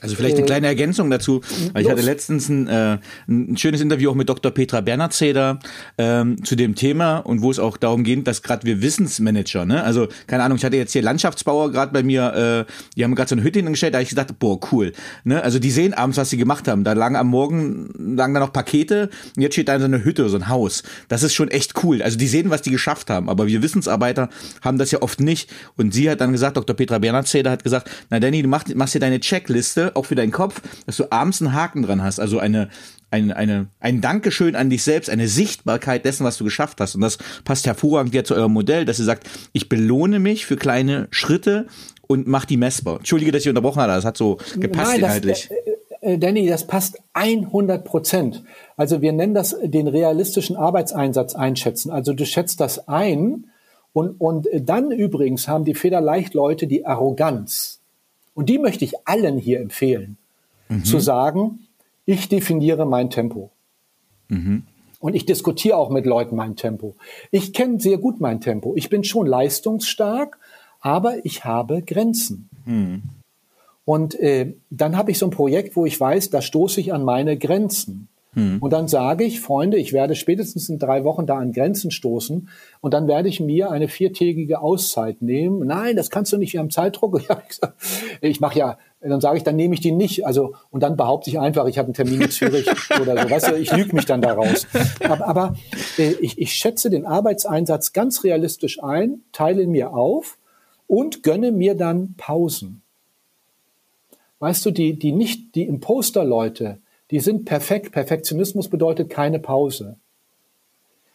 Also vielleicht eine kleine Ergänzung dazu. Ich hatte letztens ein, äh, ein schönes Interview auch mit Dr. Petra Bernhardzeder ähm, zu dem Thema und wo es auch darum geht, dass gerade wir Wissensmanager, ne, also keine Ahnung, ich hatte jetzt hier Landschaftsbauer gerade bei mir, äh, die haben gerade so eine Hütte hingestellt, da habe ich gedacht, boah, cool. Ne? Also die sehen abends, was sie gemacht haben. Da lagen am Morgen lagen da noch Pakete und jetzt steht da so eine Hütte, so ein Haus. Das ist schon echt cool. Also die sehen, was die geschafft haben, aber wir Wissensarbeiter haben das ja oft nicht. Und sie hat dann gesagt, Dr. Petra Bernhardzeder hat gesagt, na Danny, du machst, machst dir deine Checkliste auch für deinen Kopf, dass du abends einen Haken dran hast, also eine, eine, eine, ein Dankeschön an dich selbst, eine Sichtbarkeit dessen, was du geschafft hast. Und das passt hervorragend ja zu eurem Modell, dass ihr sagt, ich belohne mich für kleine Schritte und mach die messbar. Entschuldige, dass ich unterbrochen habe, das hat so gepasst Nein, inhaltlich. Das, äh, äh, Danny, das passt 100 Prozent. Also wir nennen das den realistischen Arbeitseinsatz einschätzen. Also du schätzt das ein und, und dann übrigens haben die Federleicht-Leute die Arroganz, und die möchte ich allen hier empfehlen, mhm. zu sagen, ich definiere mein Tempo. Mhm. Und ich diskutiere auch mit Leuten mein Tempo. Ich kenne sehr gut mein Tempo. Ich bin schon leistungsstark, aber ich habe Grenzen. Mhm. Und äh, dann habe ich so ein Projekt, wo ich weiß, da stoße ich an meine Grenzen. Hm. Und dann sage ich, Freunde, ich werde spätestens in drei Wochen da an Grenzen stoßen und dann werde ich mir eine viertägige Auszeit nehmen. Nein, das kannst du nicht, wir haben Zeitdruck. ich mache ja, dann sage ich, dann nehme ich die nicht. Also und dann behaupte ich einfach, ich habe einen Termin in Zürich oder so. Weißt du, ich lüge mich dann daraus. Aber, aber äh, ich, ich schätze den Arbeitseinsatz ganz realistisch ein, teile ihn mir auf und gönne mir dann Pausen. Weißt du, die, die nicht, die Imposter-Leute, die sind perfekt. Perfektionismus bedeutet keine Pause.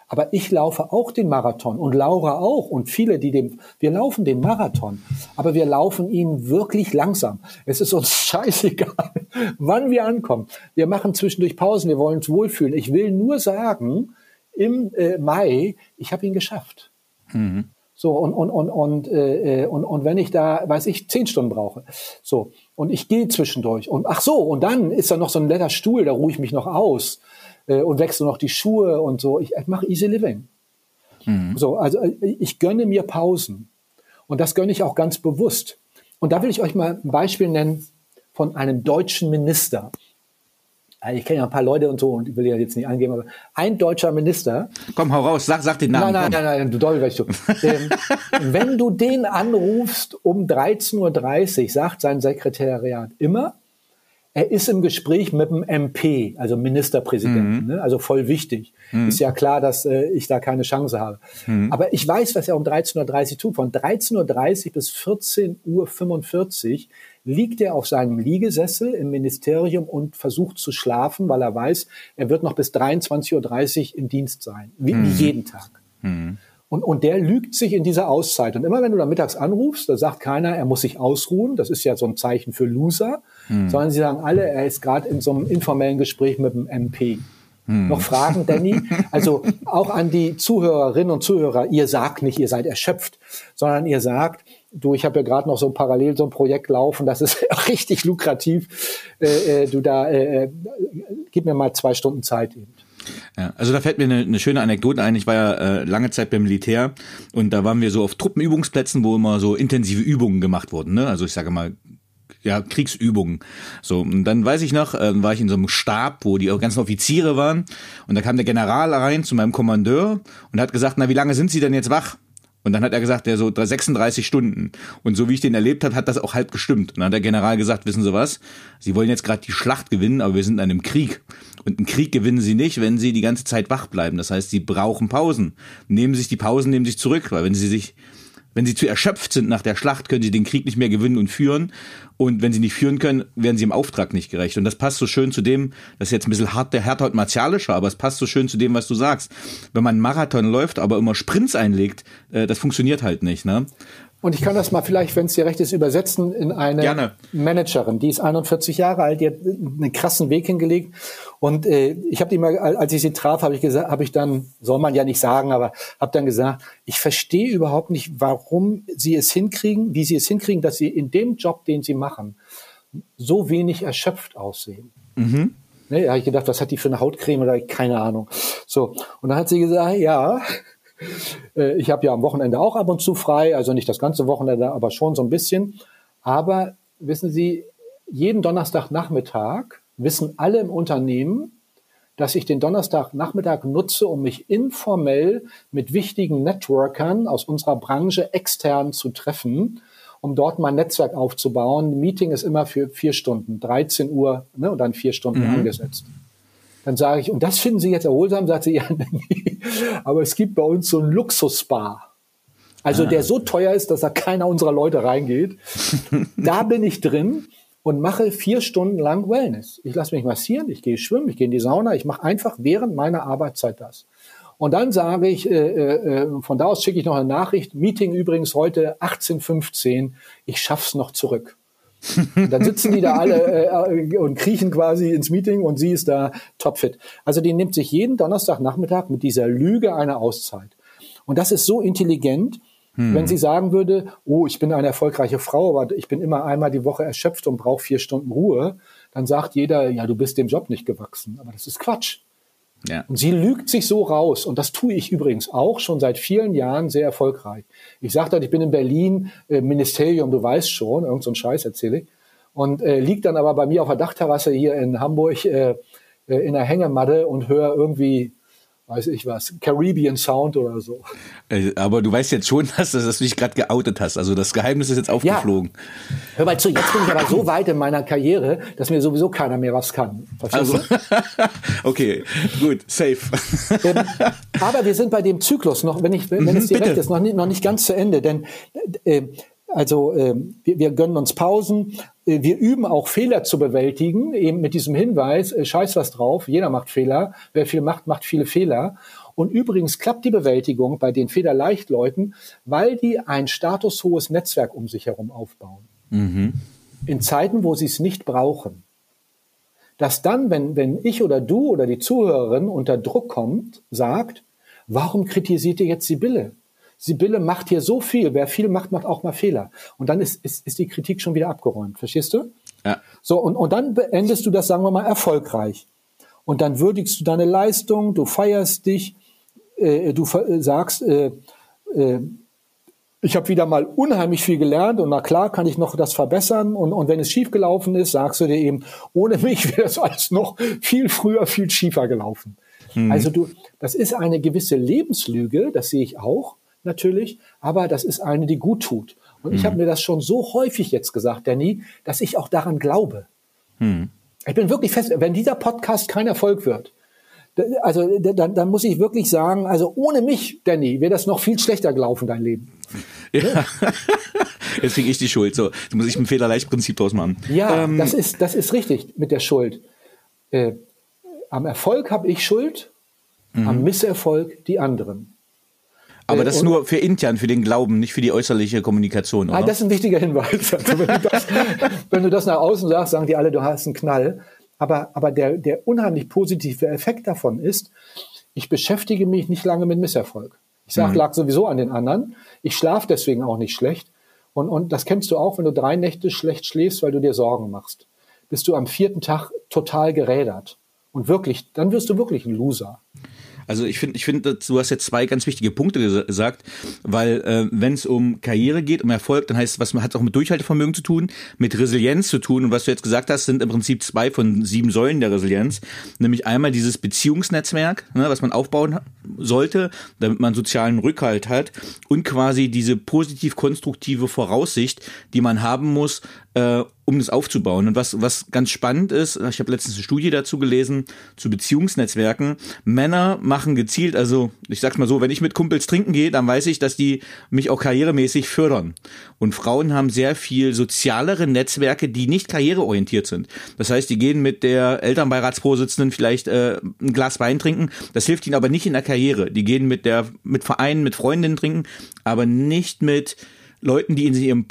Aber ich laufe auch den Marathon und Laura auch und viele, die dem, wir laufen den Marathon, aber wir laufen ihn wirklich langsam. Es ist uns scheißegal, wann wir ankommen. Wir machen zwischendurch Pausen, wir wollen uns wohlfühlen. Ich will nur sagen, im äh, Mai, ich habe ihn geschafft. Mhm. So, und, und, und, und, äh, und, und wenn ich da, weiß ich, zehn Stunden brauche. So, und ich gehe zwischendurch. Und ach so, und dann ist da noch so ein netter Stuhl, da ruhe ich mich noch aus äh, und wechsle noch die Schuhe und so. Ich, ich mache easy living. Mhm. So, also äh, ich gönne mir Pausen. Und das gönne ich auch ganz bewusst. Und da will ich euch mal ein Beispiel nennen von einem deutschen Minister. Also ich kenne ja ein paar Leute und so und ich will ja jetzt nicht angeben, aber ein deutscher Minister. Komm, hau raus, sag, sag den Namen. Nein, nein, nein, nein, du du. ähm, wenn du den anrufst um 13.30 Uhr, sagt sein Sekretariat immer, er ist im Gespräch mit dem MP, also Ministerpräsidenten, mhm. ne? also voll wichtig. Mhm. Ist ja klar, dass äh, ich da keine Chance habe. Mhm. Aber ich weiß, was er um 13.30 Uhr tut. Von 13.30 Uhr bis 14.45 Uhr liegt er auf seinem Liegesessel im Ministerium und versucht zu schlafen, weil er weiß, er wird noch bis 23.30 Uhr im Dienst sein, wie, mhm. jeden Tag. Mhm. Und, und der lügt sich in dieser Auszeit. Und immer wenn du da mittags anrufst, da sagt keiner, er muss sich ausruhen. Das ist ja so ein Zeichen für Loser. Hm. Sondern sie sagen alle, er ist gerade in so einem informellen Gespräch mit dem MP. Hm. Noch Fragen, Danny? Also auch an die Zuhörerinnen und Zuhörer, ihr sagt nicht, ihr seid erschöpft, sondern ihr sagt, du, ich habe ja gerade noch so parallel so ein Projekt laufen, das ist richtig lukrativ. Äh, äh, du da, äh, äh, gib mir mal zwei Stunden Zeit eben. Ja, also da fällt mir eine, eine schöne Anekdote ein. Ich war ja äh, lange Zeit beim Militär und da waren wir so auf Truppenübungsplätzen, wo immer so intensive Übungen gemacht wurden. Ne? Also ich sage mal ja, Kriegsübungen. So, und dann weiß ich noch, äh, war ich in so einem Stab, wo die ganzen Offiziere waren und da kam der General rein zu meinem Kommandeur und hat gesagt, na, wie lange sind Sie denn jetzt wach? Und dann hat er gesagt, der so 36 Stunden. Und so wie ich den erlebt habe, hat das auch halb gestimmt. Und dann hat der General gesagt, wissen Sie was? Sie wollen jetzt gerade die Schlacht gewinnen, aber wir sind in einem Krieg. Und einen Krieg gewinnen Sie nicht, wenn Sie die ganze Zeit wach bleiben. Das heißt, Sie brauchen Pausen. Nehmen sich die Pausen, nehmen sich zurück, weil wenn Sie sich wenn sie zu erschöpft sind nach der Schlacht, können sie den Krieg nicht mehr gewinnen und führen. Und wenn sie nicht führen können, werden sie im Auftrag nicht gerecht. Und das passt so schön zu dem, das ist jetzt ein bisschen hart, härter und martialischer, aber es passt so schön zu dem, was du sagst. Wenn man einen Marathon läuft, aber immer Sprints einlegt, äh, das funktioniert halt nicht. Ne? Und ich kann das mal vielleicht, wenn es dir recht ist, übersetzen in eine Gerne. Managerin. Die ist 41 Jahre alt, die hat einen krassen Weg hingelegt. Und äh, ich habe die mal, als ich sie traf, habe ich gesagt, habe ich dann, soll man ja nicht sagen, aber habe dann gesagt, ich verstehe überhaupt nicht, warum sie es hinkriegen, wie sie es hinkriegen, dass sie in dem Job, den sie machen, so wenig erschöpft aussehen. Mhm. Ne, da habe ich gedacht, was hat die für eine Hautcreme oder keine Ahnung. So und dann hat sie gesagt, ja, ich habe ja am Wochenende auch ab und zu frei, also nicht das ganze Wochenende, aber schon so ein bisschen. Aber wissen Sie, jeden Donnerstagnachmittag wissen alle im Unternehmen, dass ich den Donnerstagnachmittag nutze, um mich informell mit wichtigen Networkern aus unserer Branche extern zu treffen, um dort mein Netzwerk aufzubauen. Ein Meeting ist immer für vier Stunden, 13 Uhr ne, und dann vier Stunden mhm. angesetzt. Dann sage ich, und das finden Sie jetzt erholsam? Sagt sie, ja, aber es gibt bei uns so ein Luxusspa. Also ah. der so teuer ist, dass da keiner unserer Leute reingeht. da bin ich drin und mache vier Stunden lang Wellness. Ich lasse mich massieren, ich gehe schwimmen, ich gehe in die Sauna, ich mache einfach während meiner Arbeitszeit das. Und dann sage ich, äh, äh, von da aus schicke ich noch eine Nachricht, Meeting übrigens heute 18.15 ich schaff's noch zurück dann sitzen die da alle äh, und kriechen quasi ins Meeting und sie ist da topfit. Also die nimmt sich jeden Donnerstagnachmittag mit dieser Lüge eine Auszeit. Und das ist so intelligent, hm. wenn sie sagen würde, oh, ich bin eine erfolgreiche Frau, aber ich bin immer einmal die Woche erschöpft und brauche vier Stunden Ruhe, dann sagt jeder, ja, du bist dem Job nicht gewachsen. Aber das ist Quatsch. Ja. Und sie lügt sich so raus. Und das tue ich übrigens auch schon seit vielen Jahren sehr erfolgreich. Ich sage dann, ich bin in Berlin, äh, Ministerium, du weißt schon, irgend so ein Scheiß erzähle ich. Und äh, liegt dann aber bei mir auf der Dachterrasse hier in Hamburg äh, äh in der Hängematte und höre irgendwie weiß ich was, Caribbean Sound oder so. Äh, aber du weißt jetzt schon, dass, dass du dich gerade geoutet hast. Also das Geheimnis ist jetzt aufgeflogen. Ja. Hör mal zu, jetzt bin ich aber so weit in meiner Karriere, dass mir sowieso keiner mehr was kann. Verstehst also, okay, gut, safe. Ähm, aber wir sind bei dem Zyklus noch, wenn, ich, wenn mhm, es dir recht ist, noch nicht, noch nicht ganz zu Ende. Denn äh, also äh, wir, wir gönnen uns Pausen, wir üben auch Fehler zu bewältigen, eben mit diesem Hinweis, äh, scheiß was drauf, jeder macht Fehler, wer viel macht, macht viele Fehler. Und übrigens klappt die Bewältigung bei den Federleichtleuten, weil die ein statushohes Netzwerk um sich herum aufbauen. Mhm. In Zeiten, wo sie es nicht brauchen. Dass dann, wenn, wenn ich oder du oder die Zuhörerin unter Druck kommt, sagt, warum kritisiert ihr jetzt Sibylle? Sibylle macht hier so viel. Wer viel macht, macht auch mal Fehler. Und dann ist, ist, ist die Kritik schon wieder abgeräumt. Verstehst du? Ja. So, und, und dann beendest du das, sagen wir mal, erfolgreich. Und dann würdigst du deine Leistung, du feierst dich, äh, du äh, sagst, äh, äh, ich habe wieder mal unheimlich viel gelernt und na klar kann ich noch das verbessern und, und wenn es schief gelaufen ist, sagst du dir eben, ohne mich wäre das alles noch viel früher, viel schiefer gelaufen. Hm. Also du, das ist eine gewisse Lebenslüge, das sehe ich auch, natürlich, aber das ist eine, die gut tut. Und mhm. ich habe mir das schon so häufig jetzt gesagt, Danny, dass ich auch daran glaube. Mhm. Ich bin wirklich fest, wenn dieser Podcast kein Erfolg wird, also dann, dann muss ich wirklich sagen, also ohne mich, Danny, wäre das noch viel schlechter gelaufen, dein Leben. Ja. Jetzt kriege ich die Schuld. So, jetzt muss ich ein Fehlerleichtprinzip draus machen. Ja, ähm, das ist das ist richtig mit der Schuld. Äh, am Erfolg habe ich Schuld, mhm. am Misserfolg die anderen. Aber das ist nur für intern, für den Glauben, nicht für die äußerliche Kommunikation, ah, oder? Ah, das ist ein wichtiger Hinweis. Also wenn, du das, wenn du das nach außen sagst, sagen die alle, du hast einen Knall. Aber, aber der, der unheimlich positive Effekt davon ist, ich beschäftige mich nicht lange mit Misserfolg. Ich sage, mhm. lag sowieso an den anderen. Ich schlafe deswegen auch nicht schlecht. Und, und das kennst du auch, wenn du drei Nächte schlecht schläfst, weil du dir Sorgen machst. Bist du am vierten Tag total gerädert. Und wirklich, dann wirst du wirklich ein Loser. Also ich finde, ich finde, du hast jetzt zwei ganz wichtige Punkte gesagt, weil äh, wenn es um Karriere geht, um Erfolg, dann heißt es, was man hat auch mit Durchhaltevermögen zu tun, mit Resilienz zu tun. Und was du jetzt gesagt hast, sind im Prinzip zwei von sieben Säulen der Resilienz. Nämlich einmal dieses Beziehungsnetzwerk, ne, was man aufbauen sollte, damit man sozialen Rückhalt hat und quasi diese positiv-konstruktive Voraussicht, die man haben muss, äh, um das aufzubauen. Und was, was ganz spannend ist, ich habe letztens eine Studie dazu gelesen, zu Beziehungsnetzwerken. Männer machen gezielt, also ich sag's mal so, wenn ich mit Kumpels trinken gehe, dann weiß ich, dass die mich auch karrieremäßig fördern. Und Frauen haben sehr viel sozialere Netzwerke, die nicht karriereorientiert sind. Das heißt, die gehen mit der Elternbeiratsvorsitzenden vielleicht äh, ein Glas Wein trinken. Das hilft ihnen aber nicht in der Karriere. Die gehen mit der, mit Vereinen, mit Freundinnen trinken, aber nicht mit Leuten, die in ihrem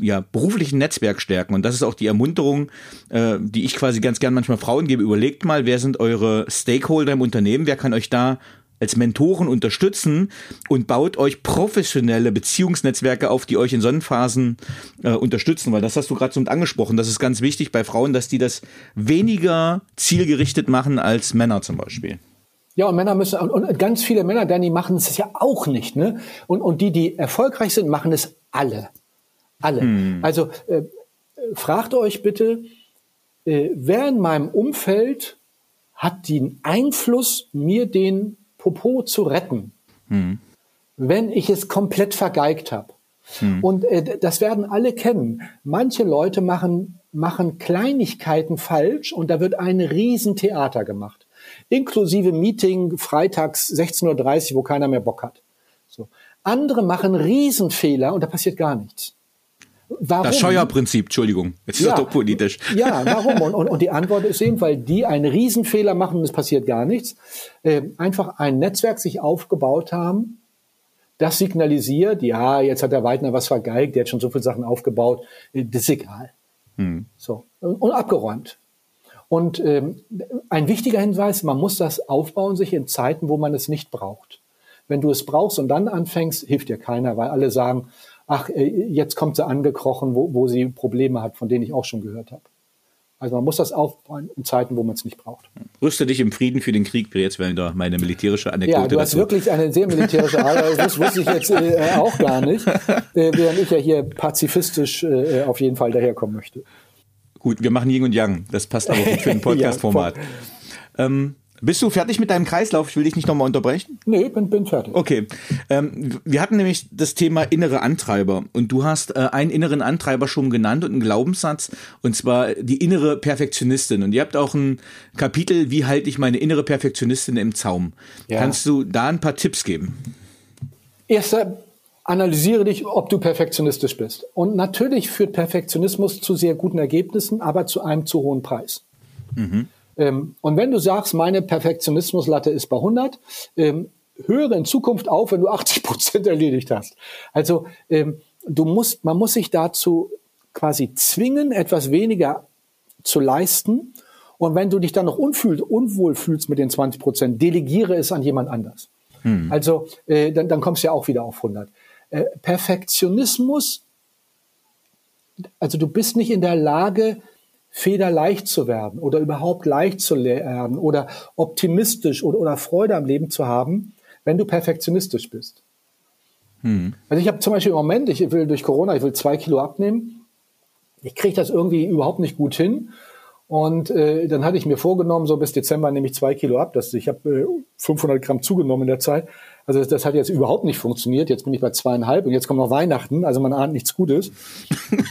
ja, beruflichen Netzwerk stärken. Und das ist auch die Ermunterung, äh, die ich quasi ganz gern manchmal Frauen gebe. Überlegt mal, wer sind eure Stakeholder im Unternehmen? Wer kann euch da als Mentoren unterstützen und baut euch professionelle Beziehungsnetzwerke auf, die euch in Sonnenphasen äh, unterstützen, weil das hast du gerade so mit angesprochen. Das ist ganz wichtig bei Frauen, dass die das weniger zielgerichtet machen als Männer zum Beispiel. Ja, und Männer müssen, und, und ganz viele Männer, Danny, machen es ja auch nicht, ne? Und, und die, die erfolgreich sind, machen es alle. Alle. Hm. Also, äh, fragt euch bitte, äh, wer in meinem Umfeld hat den Einfluss, mir den Popo zu retten, hm. wenn ich es komplett vergeigt habe? Hm. Und äh, das werden alle kennen. Manche Leute machen, machen Kleinigkeiten falsch und da wird ein Riesentheater gemacht inklusive Meeting freitags 16.30 Uhr, wo keiner mehr Bock hat. Andere machen Riesenfehler und da passiert gar nichts. Warum? Das Scheuerprinzip, Entschuldigung, jetzt ist ja, das doch politisch. Ja, warum? Und, und, und die Antwort ist eben, weil die einen Riesenfehler machen und es passiert gar nichts, äh, einfach ein Netzwerk sich aufgebaut haben, das signalisiert, ja, jetzt hat der Weidner was vergeigt, der hat schon so viele Sachen aufgebaut, äh, das ist egal. Hm. So, und, und abgeräumt. Und ähm, ein wichtiger Hinweis, man muss das aufbauen sich in Zeiten, wo man es nicht braucht. Wenn du es brauchst und dann anfängst, hilft dir keiner, weil alle sagen, ach, äh, jetzt kommt sie angekrochen, wo, wo sie Probleme hat, von denen ich auch schon gehört habe. Also man muss das aufbauen in Zeiten, wo man es nicht braucht. Rüste dich im Frieden für den Krieg, jetzt wäre da meine militärische Anekdote. Ja, du hast dazu. wirklich eine sehr militärische Ader, das wusste ich jetzt äh, auch gar nicht, äh, während ich ja hier pazifistisch äh, auf jeden Fall daherkommen möchte. Gut, wir machen Yin und Yang. Das passt aber gut für ein Podcast-Format. ja, ähm, bist du fertig mit deinem Kreislauf? Ich will dich nicht nochmal unterbrechen. Nee, bin, bin fertig. Okay. Ähm, wir hatten nämlich das Thema innere Antreiber und du hast äh, einen inneren Antreiber schon genannt und einen Glaubenssatz und zwar die innere Perfektionistin. Und ihr habt auch ein Kapitel, wie halte ich meine innere Perfektionistin im Zaum. Ja. Kannst du da ein paar Tipps geben? Erster analysiere dich, ob du perfektionistisch bist. Und natürlich führt Perfektionismus zu sehr guten Ergebnissen, aber zu einem zu hohen Preis. Mhm. Ähm, und wenn du sagst, meine Perfektionismuslatte ist bei 100, ähm, höre in Zukunft auf, wenn du 80 Prozent erledigt hast. Also ähm, du musst, man muss sich dazu quasi zwingen, etwas weniger zu leisten. Und wenn du dich dann noch unfühl, unwohl fühlst mit den 20 Prozent, delegiere es an jemand anders. Hm. Also äh, dann, dann kommst du ja auch wieder auf 100. Äh, Perfektionismus, also du bist nicht in der Lage, federleicht zu werden oder überhaupt leicht zu lernen oder optimistisch oder, oder Freude am Leben zu haben, wenn du perfektionistisch bist. Hm. Also ich habe zum Beispiel im Moment, ich will durch Corona, ich will zwei Kilo abnehmen. Ich kriege das irgendwie überhaupt nicht gut hin. Und äh, dann hatte ich mir vorgenommen, so bis Dezember nehme ich zwei Kilo ab. Das, ich habe äh, 500 Gramm zugenommen in der Zeit. Also das, das, hat jetzt überhaupt nicht funktioniert. Jetzt bin ich bei zweieinhalb und jetzt kommt noch Weihnachten. Also man ahnt nichts Gutes.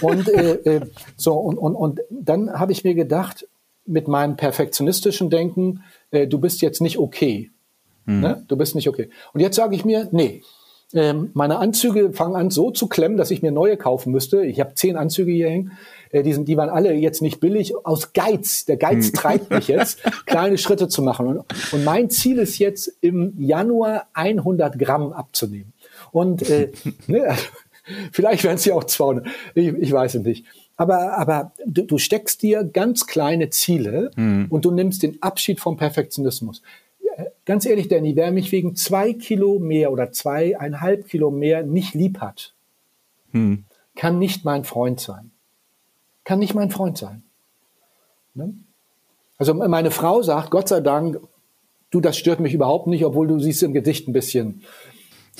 und äh, äh, so und, und, und dann habe ich mir gedacht, mit meinem perfektionistischen Denken, äh, du bist jetzt nicht okay. Mhm. Ne? Du bist nicht okay. Und jetzt sage ich mir, nee, ähm, meine Anzüge fangen an so zu klemmen, dass ich mir neue kaufen müsste. Ich habe zehn Anzüge hier hängen. Äh, die, sind, die waren alle jetzt nicht billig. Aus Geiz, der Geiz hm. treibt mich jetzt, kleine Schritte zu machen. Und, und mein Ziel ist jetzt im Januar 100 Gramm abzunehmen. Und äh, ne, vielleicht werden es ja auch 200. Ich, ich weiß es nicht. Aber, aber du, du steckst dir ganz kleine Ziele hm. und du nimmst den Abschied vom Perfektionismus ganz ehrlich, Danny, wer mich wegen zwei Kilo mehr oder zweieinhalb Kilo mehr nicht lieb hat, hm. kann nicht mein Freund sein. Kann nicht mein Freund sein. Ne? Also meine Frau sagt, Gott sei Dank, du, das stört mich überhaupt nicht, obwohl du siehst im Gedicht ein bisschen,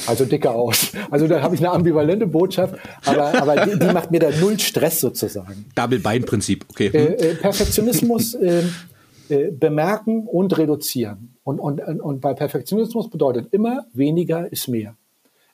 also dicker aus. Also da habe ich eine ambivalente Botschaft, aber, aber die, die, macht mir da null Stress sozusagen. Double-Bein-Prinzip, okay. Äh, äh, Perfektionismus äh, äh, bemerken und reduzieren. Und, und, und bei Perfektionismus bedeutet immer, weniger ist mehr.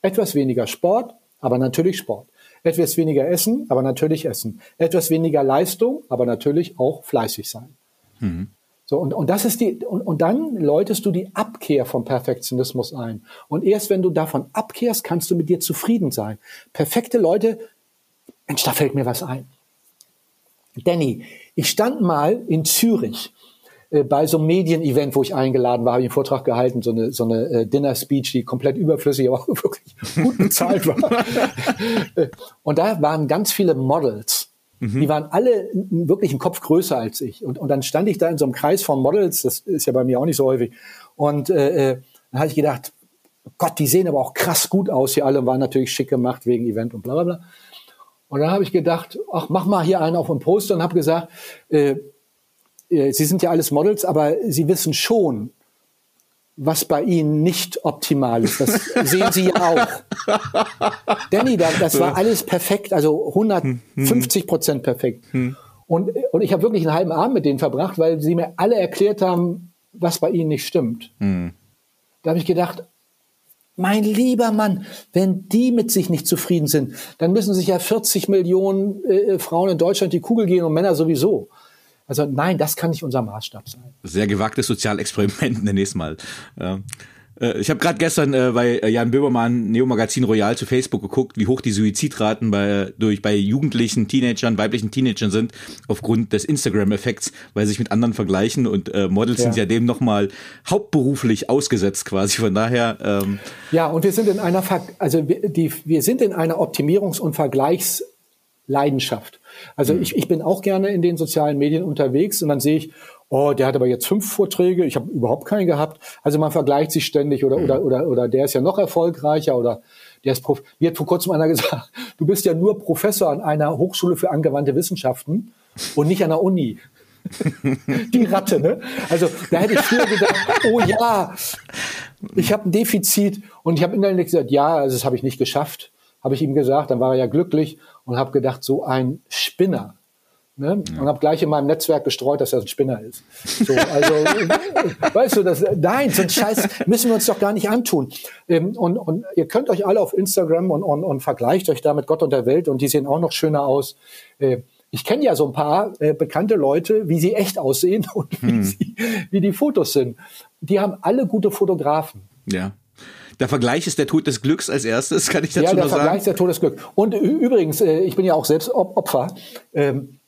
Etwas weniger Sport, aber natürlich Sport. Etwas weniger Essen, aber natürlich Essen. Etwas weniger Leistung, aber natürlich auch fleißig sein. Mhm. So, und, und das ist die, und, und dann läutest du die Abkehr vom Perfektionismus ein. Und erst wenn du davon abkehrst, kannst du mit dir zufrieden sein. Perfekte Leute, Mensch, da fällt mir was ein. Danny, ich stand mal in Zürich bei so einem Medienevent, wo ich eingeladen war, habe ich einen Vortrag gehalten, so eine, so eine äh, Dinner-Speech, die komplett überflüssig, aber auch wirklich gut bezahlt war. Äh, und da waren ganz viele Models. Mhm. Die waren alle wirklich einen Kopf größer als ich. Und, und dann stand ich da in so einem Kreis von Models, das ist ja bei mir auch nicht so häufig. Und äh, äh dann habe ich gedacht, Gott, die sehen aber auch krass gut aus hier alle und waren natürlich schick gemacht wegen Event und bla bla bla. Und dann habe ich gedacht, ach, mach mal hier einen auf ein Poster und habe gesagt, äh, äh, Sie sind ja alles Models, aber Sie wissen schon, was bei Ihnen nicht optimal ist. Das sehen Sie ja auch. Danny, das war alles perfekt, also 150 Prozent perfekt. Und, und ich habe wirklich einen halben Abend mit denen verbracht, weil sie mir alle erklärt haben, was bei ihnen nicht stimmt. Da habe ich gedacht, mein lieber Mann, wenn die mit sich nicht zufrieden sind, dann müssen sich ja 40 Millionen äh, Frauen in Deutschland die Kugel gehen und Männer sowieso. Also nein, das kann nicht unser Maßstab sein. Sehr gewagtes Sozialexperiment nenne ich es mal. Ja. Äh, ich habe gerade gestern äh, bei äh, Jan Böhmermann Neo Magazin Royal zu Facebook geguckt, wie hoch die Suizidraten bei durch bei jugendlichen Teenagern, weiblichen Teenagern sind aufgrund des Instagram-Effekts, weil sie sich mit anderen vergleichen und äh, Models ja. sind ja dem nochmal hauptberuflich ausgesetzt quasi. Von daher. Ähm ja, und wir sind in einer, Ver also wir, die, wir sind in einer Optimierungs- und Vergleichsleidenschaft. Also mhm. ich, ich bin auch gerne in den sozialen Medien unterwegs und dann sehe ich, oh, der hat aber jetzt fünf Vorträge, ich habe überhaupt keinen gehabt. Also man vergleicht sich ständig oder, mhm. oder, oder, oder der ist ja noch erfolgreicher oder der ist Prof mir hat vor kurzem einer gesagt, du bist ja nur Professor an einer Hochschule für angewandte Wissenschaften und nicht an der Uni. Die Ratte, ne? Also da hätte ich früher gedacht, oh ja, ich habe ein Defizit und ich habe innerlich gesagt, ja, also das habe ich nicht geschafft habe ich ihm gesagt, dann war er ja glücklich und habe gedacht, so ein Spinner. Ne? Ja. Und habe gleich in meinem Netzwerk gestreut, dass er ein Spinner ist. So, also, weißt du, das, nein, so ein Scheiß müssen wir uns doch gar nicht antun. Ähm, und, und ihr könnt euch alle auf Instagram und, und, und vergleicht euch da mit Gott und der Welt und die sehen auch noch schöner aus. Äh, ich kenne ja so ein paar äh, bekannte Leute, wie sie echt aussehen und hm. wie, sie, wie die Fotos sind. Die haben alle gute Fotografen. Ja. Der Vergleich ist der Tod des Glücks als erstes, kann ich dazu ja, der Vergleich sagen. ist der Tod des Glücks. Und übrigens, äh, ich bin ja auch selbst Opfer. Ähm,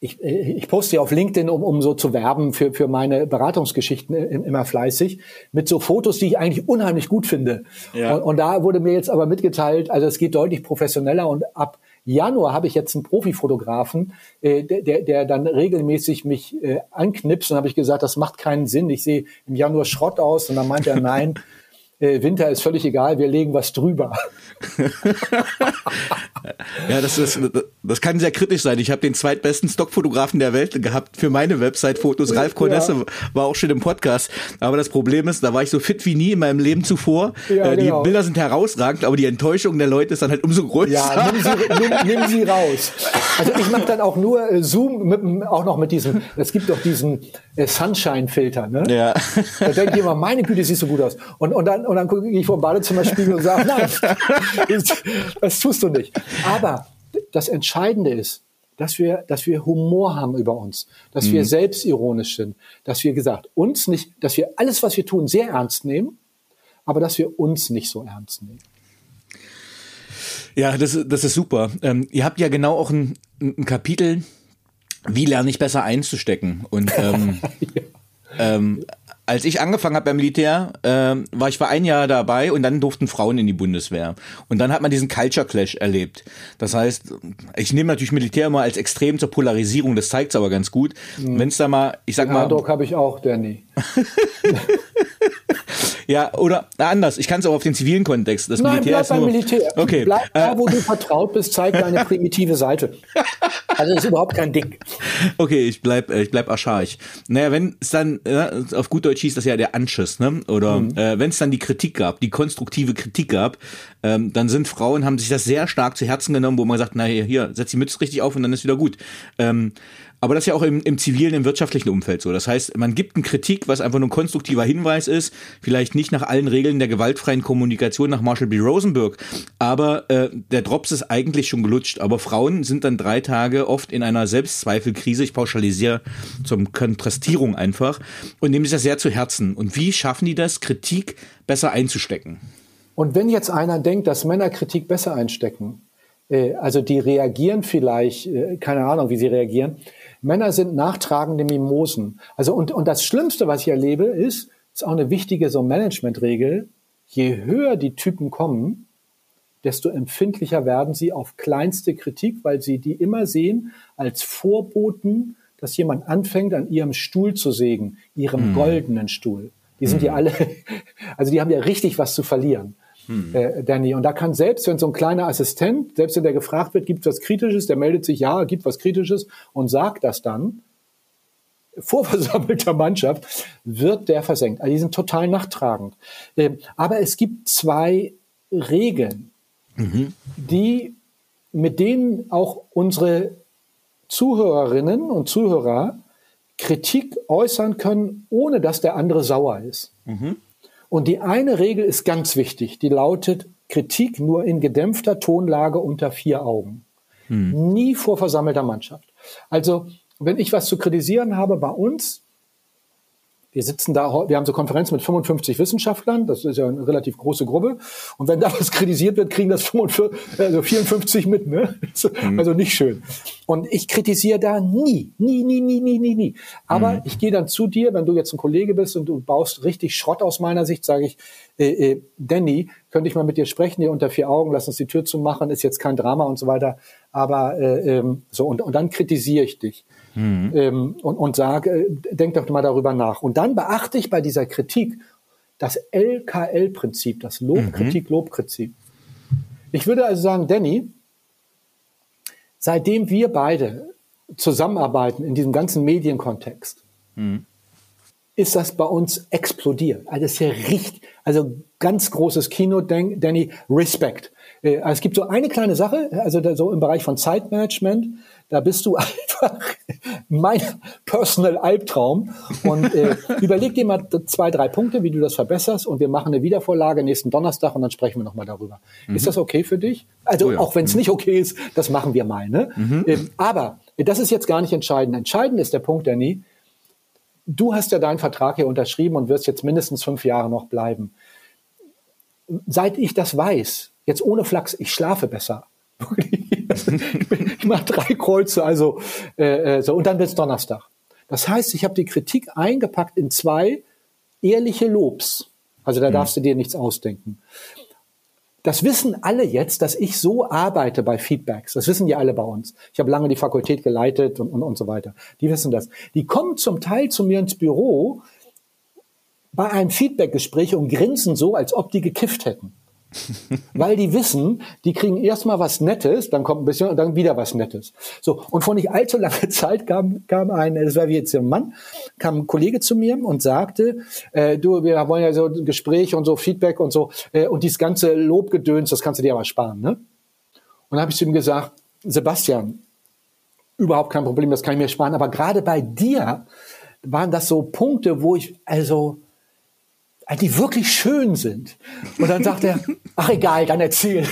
ich, äh, ich poste ja auf LinkedIn, um, um so zu werben für, für meine Beratungsgeschichten äh, immer fleißig, mit so Fotos, die ich eigentlich unheimlich gut finde. Ja. Und, und da wurde mir jetzt aber mitgeteilt, also es geht deutlich professioneller und ab Januar habe ich jetzt einen Profifotografen, äh, der, der dann regelmäßig mich äh, anknipst und habe ich gesagt, das macht keinen Sinn. Ich sehe im Januar Schrott aus und dann meint er, nein, äh, Winter ist völlig egal, wir legen was drüber. ja, das ist, das kann sehr kritisch sein. Ich habe den zweitbesten Stockfotografen der Welt gehabt für meine Website Fotos. Ralf Cornesse ja. war auch schon im Podcast. Aber das Problem ist, da war ich so fit wie nie in meinem Leben zuvor. Ja, äh, die genau. Bilder sind herausragend, aber die Enttäuschung der Leute ist dann halt umso größer. Ja, nimm sie, nimm, nimm sie raus. Also ich mache dann auch nur äh, Zoom, mit, auch noch mit diesem, es gibt doch diesen äh, Sunshine-Filter. Ne? Ja. Da ich immer, meine Güte, siehst du gut aus. Und, und dann und dann gucke ich vor dem Badezimmerspiegel und sage, nein, das, das tust du nicht. Aber das Entscheidende ist, dass wir, dass wir Humor haben über uns, dass mhm. wir selbstironisch sind, dass wir gesagt, uns nicht, dass wir alles, was wir tun, sehr ernst nehmen, aber dass wir uns nicht so ernst nehmen. Ja, das, das ist super. Ähm, ihr habt ja genau auch ein, ein Kapitel, wie lerne ich besser einzustecken. Und ähm, ja. ähm, als ich angefangen habe beim Militär, äh, war ich für ein Jahr dabei und dann durften Frauen in die Bundeswehr. Und dann hat man diesen Culture Clash erlebt. Das heißt, ich nehme natürlich Militär immer als extrem zur Polarisierung, das zeigt es aber ganz gut. Mhm. Wenn es da mal, ich sag Den mal. Eindruck habe ich auch, Danny. Ja, oder anders. Ich kann es auch auf den zivilen Kontext. Das Nein, Militär bleib ist beim nur, Militär. Okay. Bleib da, wo du vertraut bist, zeig deine primitive Seite. Also das ist überhaupt kein Ding. Okay, ich bleib, äh, ich bleib archaisch. Naja, wenn es dann, äh, auf gut Deutsch hieß das ja der Anschiss, ne? Oder mhm. äh, wenn es dann die Kritik gab, die konstruktive Kritik gab, ähm, dann sind Frauen, haben sich das sehr stark zu Herzen genommen, wo man sagt, na hier, hier, setz die Mütze richtig auf und dann ist wieder gut. Ähm, aber das ist ja auch im, im zivilen, im wirtschaftlichen Umfeld so. Das heißt, man gibt eine Kritik, was einfach nur ein konstruktiver Hinweis ist, vielleicht nicht nach allen Regeln der gewaltfreien Kommunikation nach Marshall B. Rosenberg, aber äh, der Drops ist eigentlich schon gelutscht. Aber Frauen sind dann drei Tage oft in einer Selbstzweifelkrise, ich pauschalisiere zum Kontrastierung einfach, und nehmen sich das sehr zu Herzen. Und wie schaffen die das, Kritik besser einzustecken? Und wenn jetzt einer denkt, dass Männer Kritik besser einstecken, äh, also die reagieren vielleicht, äh, keine Ahnung, wie sie reagieren, Männer sind nachtragende Mimosen. Also und, und das Schlimmste, was ich erlebe, ist, ist auch eine wichtige so Managementregel. Je höher die Typen kommen, desto empfindlicher werden sie auf kleinste Kritik, weil sie die immer sehen als Vorboten, dass jemand anfängt, an ihrem Stuhl zu sägen, ihrem mhm. goldenen Stuhl. Die sind mhm. ja alle, also die haben ja richtig was zu verlieren hm. äh, Danny. Und da kann selbst, wenn so ein kleiner Assistent, selbst wenn der gefragt wird, gibt es was Kritisches, der meldet sich, ja, gibt was Kritisches und sagt das dann, vor versammelter Mannschaft, wird der versenkt. Also die sind total nachtragend. Äh, aber es gibt zwei Regeln, mhm. die, mit denen auch unsere Zuhörerinnen und Zuhörer Kritik äußern können, ohne dass der andere sauer ist. Mhm. Und die eine Regel ist ganz wichtig, die lautet Kritik nur in gedämpfter Tonlage unter vier Augen. Hm. Nie vor versammelter Mannschaft. Also, wenn ich was zu kritisieren habe bei uns, wir sitzen da, wir haben so Konferenzen mit 55 Wissenschaftlern, das ist ja eine relativ große Gruppe. Und wenn da was kritisiert wird, kriegen das 45, also 54 mit, ne? Mhm. Also nicht schön. Und ich kritisiere da nie, nie, nie, nie, nie, nie, nie. Aber mhm. ich gehe dann zu dir, wenn du jetzt ein Kollege bist und du baust richtig Schrott aus meiner Sicht, sage ich, äh, äh, Danny, könnte ich mal mit dir sprechen, hier unter vier Augen, lass uns die Tür zumachen, ist jetzt kein Drama und so weiter. Aber äh, ähm, so, und, und dann kritisiere ich dich mhm. ähm, und, und sage, äh, denk doch mal darüber nach. Und dann beachte ich bei dieser Kritik das LKL-Prinzip, das Lob-Kritik-Lob-Prinzip. Ich würde also sagen, Danny, seitdem wir beide zusammenarbeiten in diesem ganzen Medienkontext, mhm. ist das bei uns explodiert. Also es ist ja richtig, also ganz großes Kino, Danny, Respekt. Äh, es gibt so eine kleine Sache, also so im Bereich von Zeitmanagement, da bist du einfach mein Personal Albtraum. Und äh, überleg dir mal zwei, drei Punkte, wie du das verbesserst. Und wir machen eine Wiedervorlage nächsten Donnerstag und dann sprechen wir nochmal darüber. Mhm. Ist das okay für dich? Also oh ja. auch wenn es mhm. nicht okay ist, das machen wir mal. Ne? Mhm. Ähm, aber das ist jetzt gar nicht entscheidend. Entscheidend ist der Punkt, Danny. Du hast ja deinen Vertrag hier unterschrieben und wirst jetzt mindestens fünf Jahre noch bleiben. Seit ich das weiß, jetzt ohne Flachs, ich schlafe besser. ich mache drei Kreuze, also äh, äh so und dann wird's Donnerstag. Das heißt, ich habe die Kritik eingepackt in zwei ehrliche Lobs. Also da mhm. darfst du dir nichts ausdenken. Das wissen alle jetzt, dass ich so arbeite bei Feedbacks. Das wissen die alle bei uns. Ich habe lange die Fakultät geleitet und, und, und so weiter. Die wissen das. Die kommen zum Teil zu mir ins Büro bei einem Feedbackgespräch und grinsen so, als ob die gekifft hätten. Weil die wissen, die kriegen erstmal was Nettes, dann kommt ein bisschen und dann wieder was Nettes. So, und vor nicht allzu langer Zeit kam, kam ein, das war wie jetzt ein Mann, kam ein Kollege zu mir und sagte, äh, du, wir wollen ja so ein Gespräch und so Feedback und so, äh, und dieses ganze Lobgedöns, das kannst du dir aber sparen, ne? Und dann habe ich zu ihm gesagt, Sebastian, überhaupt kein Problem, das kann ich mir sparen, aber gerade bei dir waren das so Punkte, wo ich, also, die wirklich schön sind. Und dann sagt er, ach egal, dann erzähl.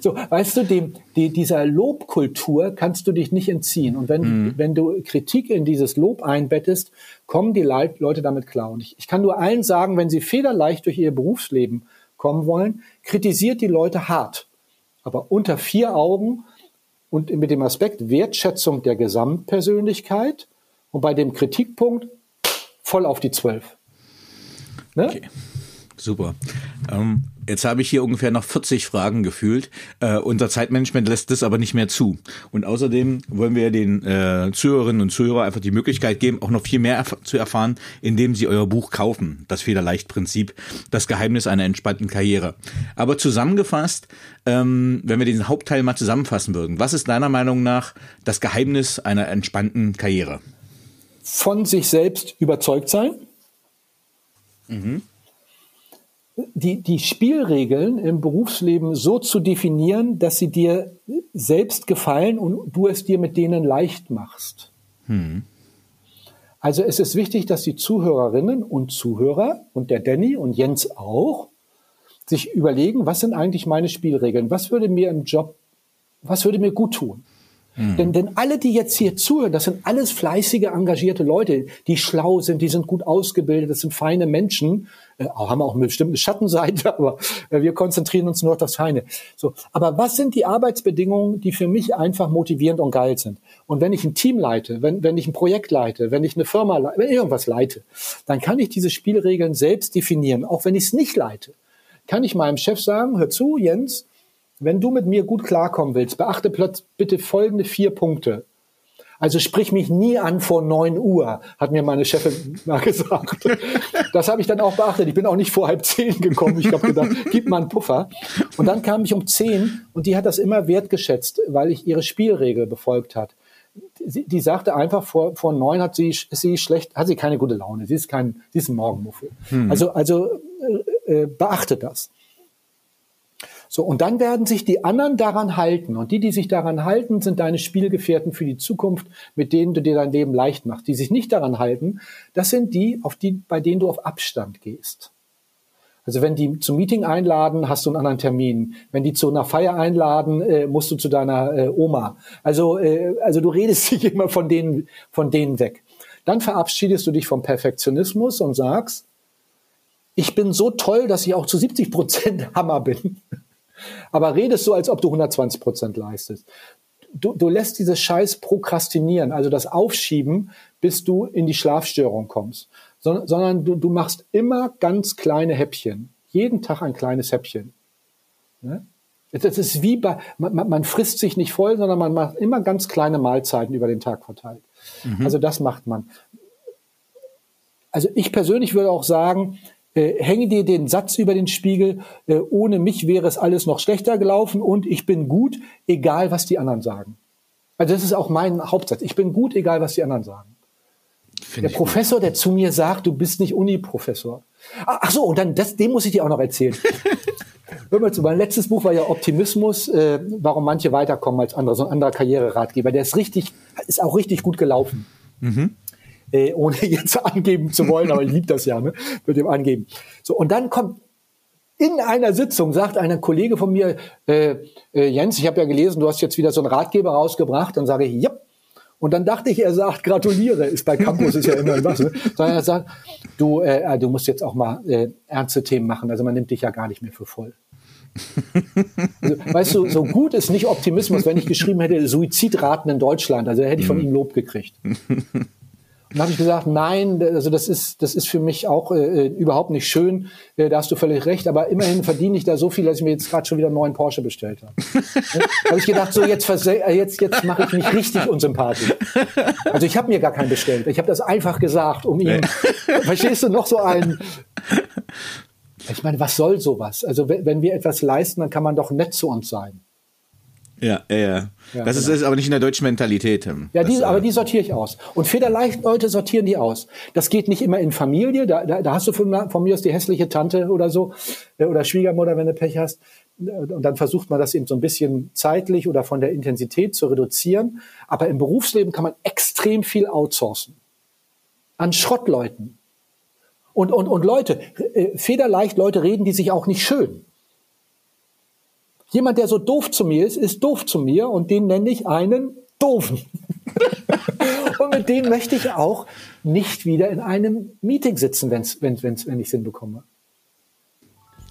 so, weißt du, dem, die, dieser Lobkultur kannst du dich nicht entziehen. Und wenn, mhm. wenn du Kritik in dieses Lob einbettest, kommen die Leute damit klar. Und ich, ich kann nur allen sagen, wenn sie federleicht durch ihr Berufsleben kommen wollen, kritisiert die Leute hart. Aber unter vier Augen und mit dem Aspekt Wertschätzung der Gesamtpersönlichkeit und bei dem Kritikpunkt voll auf die Zwölf. Ne? Okay. Super. Ähm, jetzt habe ich hier ungefähr noch 40 Fragen gefühlt. Äh, unser Zeitmanagement lässt das aber nicht mehr zu. Und außerdem wollen wir den äh, Zuhörerinnen und Zuhörern einfach die Möglichkeit geben, auch noch viel mehr erf zu erfahren, indem sie euer Buch kaufen. Das Federleicht-Prinzip, das Geheimnis einer entspannten Karriere. Aber zusammengefasst, ähm, wenn wir den Hauptteil mal zusammenfassen würden, was ist deiner Meinung nach das Geheimnis einer entspannten Karriere? Von sich selbst überzeugt sein. Mhm die, die Spielregeln im Berufsleben so zu definieren, dass sie dir selbst gefallen und du es dir mit denen leicht machst. Hm. Also es ist wichtig, dass die Zuhörerinnen und Zuhörer und der Danny und Jens auch sich überlegen, was sind eigentlich meine Spielregeln? Was würde mir im Job, was würde mir gut tun? Hm. Denn, denn alle, die jetzt hier zuhören, das sind alles fleißige, engagierte Leute, die schlau sind, die sind gut ausgebildet, das sind feine Menschen, äh, haben auch eine bestimmte Schattenseite, aber äh, wir konzentrieren uns nur auf das Feine. So, aber was sind die Arbeitsbedingungen, die für mich einfach motivierend und geil sind? Und wenn ich ein Team leite, wenn, wenn ich ein Projekt leite, wenn ich eine Firma leite, wenn ich irgendwas leite, dann kann ich diese Spielregeln selbst definieren, auch wenn ich es nicht leite. Kann ich meinem Chef sagen, hör zu, Jens, wenn du mit mir gut klarkommen willst, beachte bitte folgende vier Punkte. Also sprich mich nie an vor neun Uhr, hat mir meine Chefin mal gesagt. Das habe ich dann auch beachtet. Ich bin auch nicht vor halb zehn gekommen. Ich habe gedacht, gib mal einen Puffer. Und dann kam ich um zehn und die hat das immer wertgeschätzt, weil ich ihre Spielregel befolgt hat. Sie, die sagte einfach, vor, vor neun hat sie, sie schlecht, hat sie keine gute Laune. Sie ist kein, sie ist ein Morgenmuffel. Hm. Also, also äh, äh beachte das. So, und dann werden sich die anderen daran halten. Und die, die sich daran halten, sind deine Spielgefährten für die Zukunft, mit denen du dir dein Leben leicht machst. Die sich nicht daran halten, das sind die, auf die, bei denen du auf Abstand gehst. Also wenn die zum Meeting einladen, hast du einen anderen Termin. Wenn die zu einer Feier einladen, äh, musst du zu deiner äh, Oma. Also, äh, also du redest dich immer von denen, von denen weg. Dann verabschiedest du dich vom Perfektionismus und sagst, ich bin so toll, dass ich auch zu 70 Prozent Hammer bin. Aber redest so, als ob du 120 Prozent leistest. Du, du lässt dieses Scheiß prokrastinieren, also das Aufschieben, bis du in die Schlafstörung kommst. So, sondern du, du machst immer ganz kleine Häppchen. Jeden Tag ein kleines Häppchen. Ne? Das ist wie bei, man, man, frisst sich nicht voll, sondern man macht immer ganz kleine Mahlzeiten über den Tag verteilt. Mhm. Also das macht man. Also ich persönlich würde auch sagen, hänge dir den Satz über den Spiegel, äh, ohne mich wäre es alles noch schlechter gelaufen und ich bin gut, egal was die anderen sagen. Also das ist auch mein Hauptsatz. Ich bin gut, egal was die anderen sagen. Find der Professor, gut. der zu mir sagt, du bist nicht Uni-Professor. Ah, ach so, und dann, das, dem muss ich dir auch noch erzählen. Hör mal zu, mein letztes Buch war ja Optimismus, äh, warum manche weiterkommen als andere, so ein anderer Karriereratgeber. Der ist richtig, ist auch richtig gut gelaufen. Mhm äh, ohne jetzt angeben zu wollen, aber ich liebe das ja, ne, mit dem Angeben. So, und dann kommt in einer Sitzung sagt ein Kollege von mir, äh, äh, Jens, ich habe ja gelesen, du hast jetzt wieder so einen Ratgeber rausgebracht. Dann sage ich, ja. Und dann dachte ich, er sagt, gratuliere, ist bei Campus ist ja immer was. Ne? Sondern er sagt, du, äh, äh, du musst jetzt auch mal äh, ernste Themen machen. Also man nimmt dich ja gar nicht mehr für voll. Also, weißt du, so gut ist nicht Optimismus, wenn ich geschrieben hätte, Suizidraten in Deutschland. Also hätte ich von mhm. ihm Lob gekriegt. Dann habe ich gesagt, nein, also das ist, das ist für mich auch äh, überhaupt nicht schön. Äh, da hast du völlig recht. Aber immerhin verdiene ich da so viel, dass ich mir jetzt gerade schon wieder einen neuen Porsche bestellt habe. da habe ich gedacht, so jetzt, äh, jetzt, jetzt mache ich mich richtig unsympathisch. Also ich habe mir gar keinen bestellt. Ich habe das einfach gesagt, um ihn, verstehst du, noch so ein. Ich meine, was soll sowas? Also wenn wir etwas leisten, dann kann man doch nett zu uns sein. Ja, ja, ja. ja das genau. ist, aber nicht in der deutschen Mentalität. Ja, die, aber die sortiere ich aus. Und federleicht Leute sortieren die aus. Das geht nicht immer in Familie. Da, da, da hast du von, von mir aus die hässliche Tante oder so äh, oder Schwiegermutter, wenn du Pech hast. Und dann versucht man das eben so ein bisschen zeitlich oder von der Intensität zu reduzieren. Aber im Berufsleben kann man extrem viel outsourcen. An Schrottleuten. Und, und, und Leute, äh, federleicht Leute reden die sich auch nicht schön. Jemand, der so doof zu mir ist, ist doof zu mir und den nenne ich einen Doofen. und mit dem möchte ich auch nicht wieder in einem Meeting sitzen, wenn's, wenn, wenn's, wenn ich es hinbekomme.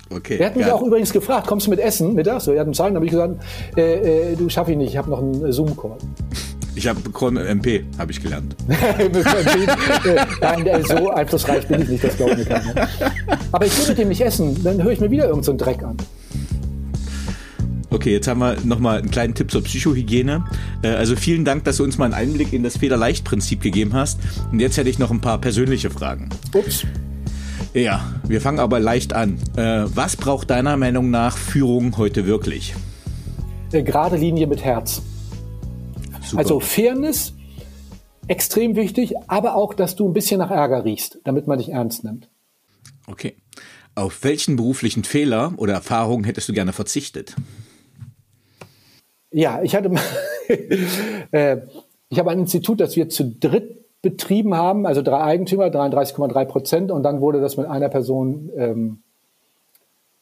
Okay. Er hat mich ja. auch übrigens gefragt, kommst du mit Essen mittags? So, er hat einen Zahlen, habe ich gesagt, äh, äh, du schaff ich nicht, ich habe noch einen Zoom-Call. Ich habe MP, habe ich gelernt. Nein, so einflussreich bin ich nicht, das glaube ich nicht. Aber ich will mit dem nicht essen, dann höre ich mir wieder irgendeinen so Dreck an. Okay, jetzt haben wir nochmal einen kleinen Tipp zur Psychohygiene. Äh, also vielen Dank, dass du uns mal einen Einblick in das Federleicht-Prinzip gegeben hast. Und jetzt hätte ich noch ein paar persönliche Fragen. Ups. Ja, wir fangen aber leicht an. Äh, was braucht deiner Meinung nach Führung heute wirklich? Eine gerade Linie mit Herz. Super. Also Fairness, extrem wichtig, aber auch, dass du ein bisschen nach Ärger riechst, damit man dich ernst nimmt. Okay. Auf welchen beruflichen Fehler oder Erfahrungen hättest du gerne verzichtet? Ja, ich hatte, äh, ich habe ein Institut, das wir zu dritt betrieben haben, also drei Eigentümer, 33,3 Prozent, und dann wurde das mit einer Person ähm,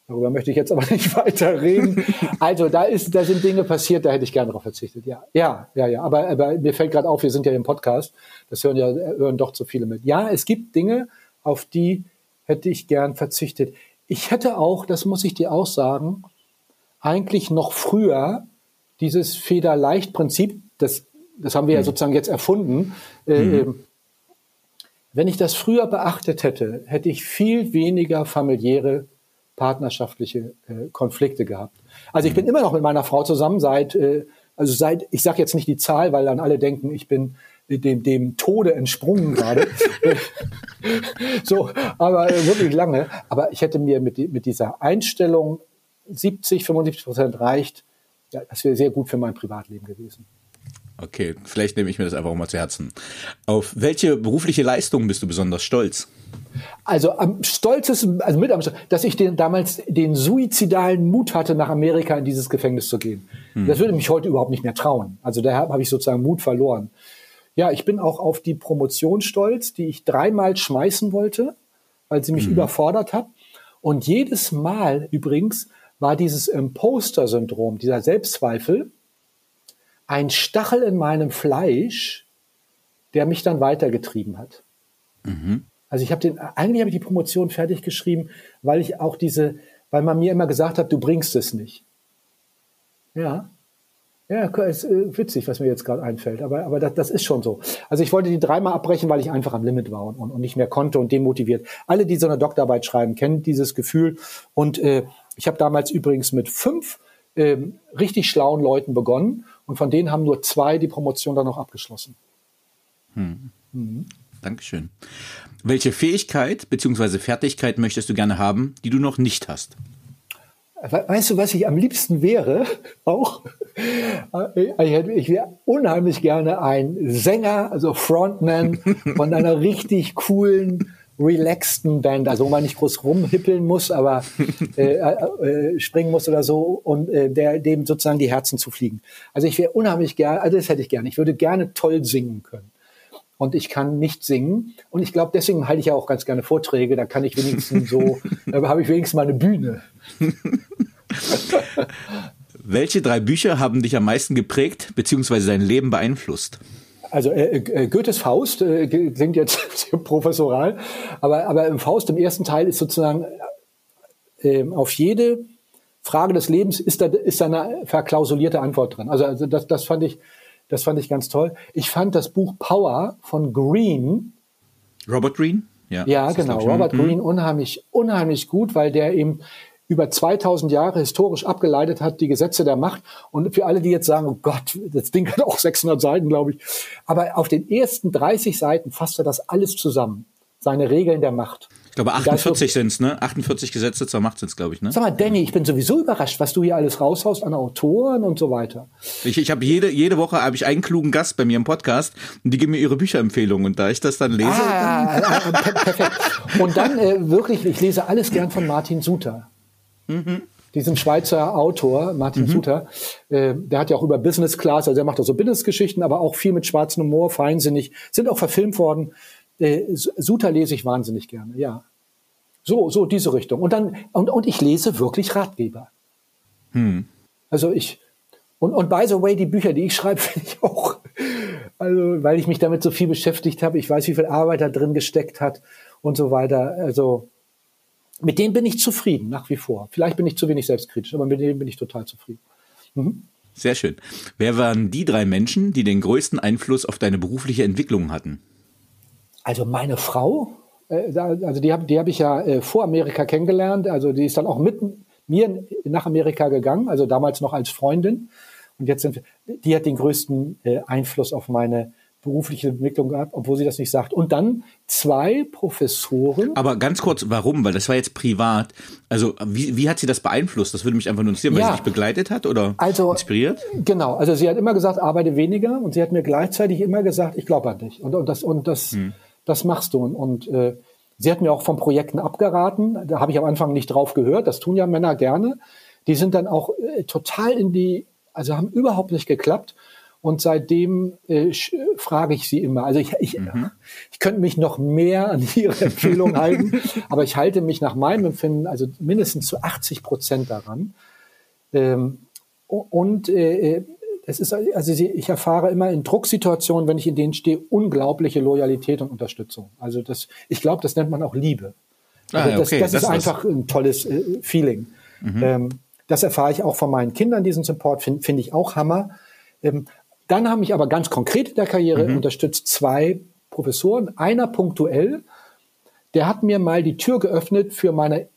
Darüber möchte ich jetzt aber nicht weiter reden. Also da ist, da sind Dinge passiert, da hätte ich gerne darauf verzichtet. Ja, ja, ja, ja. Aber, aber mir fällt gerade auf, wir sind ja im Podcast. Das hören ja hören doch zu viele mit. Ja, es gibt Dinge, auf die hätte ich gern verzichtet. Ich hätte auch, das muss ich dir auch sagen, eigentlich noch früher dieses Federleicht-Prinzip, das, das haben wir hm. ja sozusagen jetzt erfunden. Äh, hm. Äh, wenn ich das früher beachtet hätte, hätte ich viel weniger familiäre partnerschaftliche äh, Konflikte gehabt. Also ich bin immer noch mit meiner Frau zusammen seit, äh, also seit, ich sage jetzt nicht die Zahl, weil dann alle denken, ich bin dem, dem Tode entsprungen gerade. so, aber äh, wirklich lange. Aber ich hätte mir mit, mit dieser Einstellung 70, 75 Prozent reicht, ja, das wäre sehr gut für mein Privatleben gewesen. Okay, vielleicht nehme ich mir das einfach mal zu Herzen. Auf welche berufliche Leistung bist du besonders stolz? Also am stolzesten, also mit am dass ich den, damals den suizidalen Mut hatte, nach Amerika in dieses Gefängnis zu gehen. Hm. Das würde mich heute überhaupt nicht mehr trauen. Also da habe ich sozusagen Mut verloren. Ja, ich bin auch auf die Promotion stolz, die ich dreimal schmeißen wollte, weil sie mich hm. überfordert hat. Und jedes Mal übrigens war dieses Imposter-Syndrom, dieser Selbstzweifel, ein Stachel in meinem Fleisch, der mich dann weitergetrieben hat. Mhm. Also ich habe den, eigentlich habe ich die Promotion fertig geschrieben, weil ich auch diese, weil man mir immer gesagt hat, du bringst es nicht. Ja. Ja, ist äh, witzig, was mir jetzt gerade einfällt, aber, aber das, das ist schon so. Also ich wollte die dreimal abbrechen, weil ich einfach am Limit war und, und, und nicht mehr konnte und demotiviert. Alle, die so eine Doktorarbeit schreiben, kennen dieses Gefühl. Und äh, ich habe damals übrigens mit fünf ähm, richtig schlauen Leuten begonnen und von denen haben nur zwei die Promotion dann noch abgeschlossen. Hm. Mhm. Dankeschön. Welche Fähigkeit bzw. Fertigkeit möchtest du gerne haben, die du noch nicht hast? Weißt du, was ich am liebsten wäre? Auch? Ich wäre unheimlich gerne ein Sänger, also Frontman von einer richtig coolen, relaxten Band, also wo man nicht groß rumhippeln muss, aber äh, äh, springen muss oder so und äh, der, dem sozusagen die Herzen zu fliegen. Also ich wäre unheimlich gerne, also das hätte ich gerne. Ich würde gerne toll singen können und ich kann nicht singen. Und ich glaube, deswegen halte ich ja auch ganz gerne Vorträge. Da kann ich wenigstens so, da habe ich wenigstens mal eine Bühne. Welche drei Bücher haben dich am meisten geprägt bzw. dein Leben beeinflusst? Also äh, äh, Goethes Faust äh, klingt jetzt sehr professoral, aber, aber im Faust, im ersten Teil, ist sozusagen äh, auf jede Frage des Lebens ist da, ist da eine verklausulierte Antwort drin. Also, also das, das fand ich das fand ich ganz toll. Ich fand das Buch Power von Green. Robert Green? Ja, ja genau. Robert mhm. Green unheimlich, unheimlich gut, weil der eben über 2000 Jahre historisch abgeleitet hat, die Gesetze der Macht. Und für alle, die jetzt sagen, oh Gott, das Ding hat auch 600 Seiten, glaube ich. Aber auf den ersten 30 Seiten fasst er das alles zusammen. Seine Regeln der Macht. Ich glaube 48 sind es, ne? 48 Gesetze zur Macht sind es, glaube ich, ne? Sag mal, Danny, ich bin sowieso überrascht, was du hier alles raushaust an Autoren und so weiter. Ich, ich habe jede, jede Woche habe ich einen klugen Gast bei mir im Podcast und die geben mir ihre Bücherempfehlungen und da ich das dann lese. Ah, dann ah, perfekt. Und dann äh, wirklich, ich lese alles gern von Martin Suter. Mhm diesen Schweizer Autor, Martin mhm. Suter, äh, der hat ja auch über Business Class, also er macht auch so Business-Geschichten, aber auch viel mit schwarzem Humor, feinsinnig, sind auch verfilmt worden. Äh, Suter lese ich wahnsinnig gerne, ja. So, so diese Richtung. Und dann, und, und ich lese wirklich Ratgeber. Hm. Also ich, und, und by the way, die Bücher, die ich schreibe, finde ich auch, also, weil ich mich damit so viel beschäftigt habe. Ich weiß, wie viel Arbeit da drin gesteckt hat und so weiter. Also, mit denen bin ich zufrieden, nach wie vor. Vielleicht bin ich zu wenig selbstkritisch, aber mit denen bin ich total zufrieden. Mhm. Sehr schön. Wer waren die drei Menschen, die den größten Einfluss auf deine berufliche Entwicklung hatten? Also meine Frau, äh, also die habe die hab ich ja äh, vor Amerika kennengelernt. Also die ist dann auch mit mir nach Amerika gegangen, also damals noch als Freundin. Und jetzt sind wir, die hat den größten äh, Einfluss auf meine berufliche Entwicklung gehabt, obwohl sie das nicht sagt. Und dann zwei Professoren. Aber ganz kurz, warum? Weil das war jetzt privat. Also wie, wie hat sie das beeinflusst? Das würde mich einfach nur interessieren, weil ja, sie dich begleitet hat oder also, inspiriert? Genau, also sie hat immer gesagt, arbeite weniger und sie hat mir gleichzeitig immer gesagt, ich glaube an dich. Und, und das, und das, hm. das machst du. Und, und äh, sie hat mir auch von Projekten abgeraten. Da habe ich am Anfang nicht drauf gehört. Das tun ja Männer gerne. Die sind dann auch äh, total in die, also haben überhaupt nicht geklappt. Und seitdem äh, frage ich sie immer. Also ich, ich, mhm. ich könnte mich noch mehr an ihre Empfehlung halten, aber ich halte mich nach meinem Empfinden also mindestens zu 80 Prozent daran. Ähm, und äh, es ist also ich erfahre immer in Drucksituationen, wenn ich in denen stehe, unglaubliche Loyalität und Unterstützung. Also das, ich glaube, das nennt man auch Liebe. Ah, also das, okay. das, das, ist einfach ein tolles äh, Feeling. Mhm. Ähm, das erfahre ich auch von meinen Kindern, diesen Support finde find ich auch Hammer. Ähm, dann haben mich aber ganz konkret in der Karriere mhm. unterstützt zwei Professoren. Einer punktuell, der hat mir mal die Tür geöffnet für meine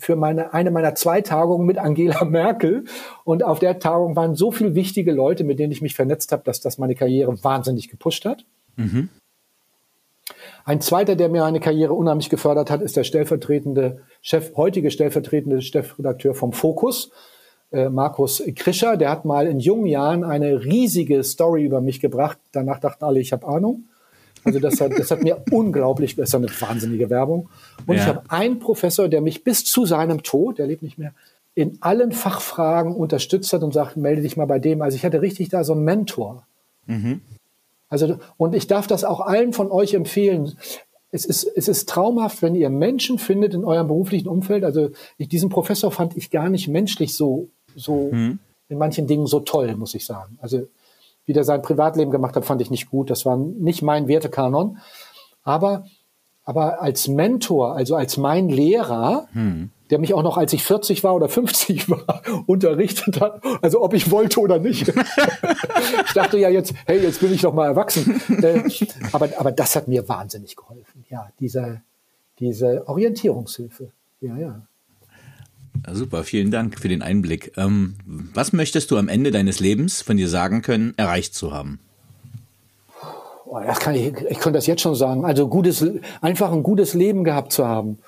für meine, eine meiner zwei Tagungen mit Angela Merkel. Und auf der Tagung waren so viele wichtige Leute, mit denen ich mich vernetzt habe, dass das meine Karriere wahnsinnig gepusht hat. Mhm. Ein zweiter, der mir meine Karriere unheimlich gefördert hat, ist der stellvertretende Chef, heutige stellvertretende Chefredakteur vom Fokus. Äh, Markus Krischer, der hat mal in jungen Jahren eine riesige Story über mich gebracht. Danach dachten alle, ich habe Ahnung. Also das hat, das hat mir unglaublich, das ist eine wahnsinnige Werbung. Und ja. ich habe einen Professor, der mich bis zu seinem Tod, der lebt nicht mehr, in allen Fachfragen unterstützt hat und sagt, melde dich mal bei dem. Also ich hatte richtig da so einen Mentor. Mhm. Also, und ich darf das auch allen von euch empfehlen es ist, es ist traumhaft, wenn ihr Menschen findet in eurem beruflichen Umfeld. Also ich, diesen Professor fand ich gar nicht menschlich so, so mhm. in manchen Dingen so toll, muss ich sagen. Also wie der sein Privatleben gemacht hat, fand ich nicht gut. Das war nicht mein Wertekanon. Aber, aber als Mentor, also als mein Lehrer, mhm der mich auch noch, als ich 40 war oder 50 war, unterrichtet hat, also ob ich wollte oder nicht. ich dachte ja jetzt, hey, jetzt bin ich doch mal erwachsen. Äh, aber, aber das hat mir wahnsinnig geholfen. Ja, diese, diese Orientierungshilfe. Ja, ja. Super, vielen Dank für den Einblick. Ähm, was möchtest du am Ende deines Lebens von dir sagen können, erreicht zu haben? Oh, das kann ich, ich könnte das jetzt schon sagen. Also gutes, einfach ein gutes Leben gehabt zu haben.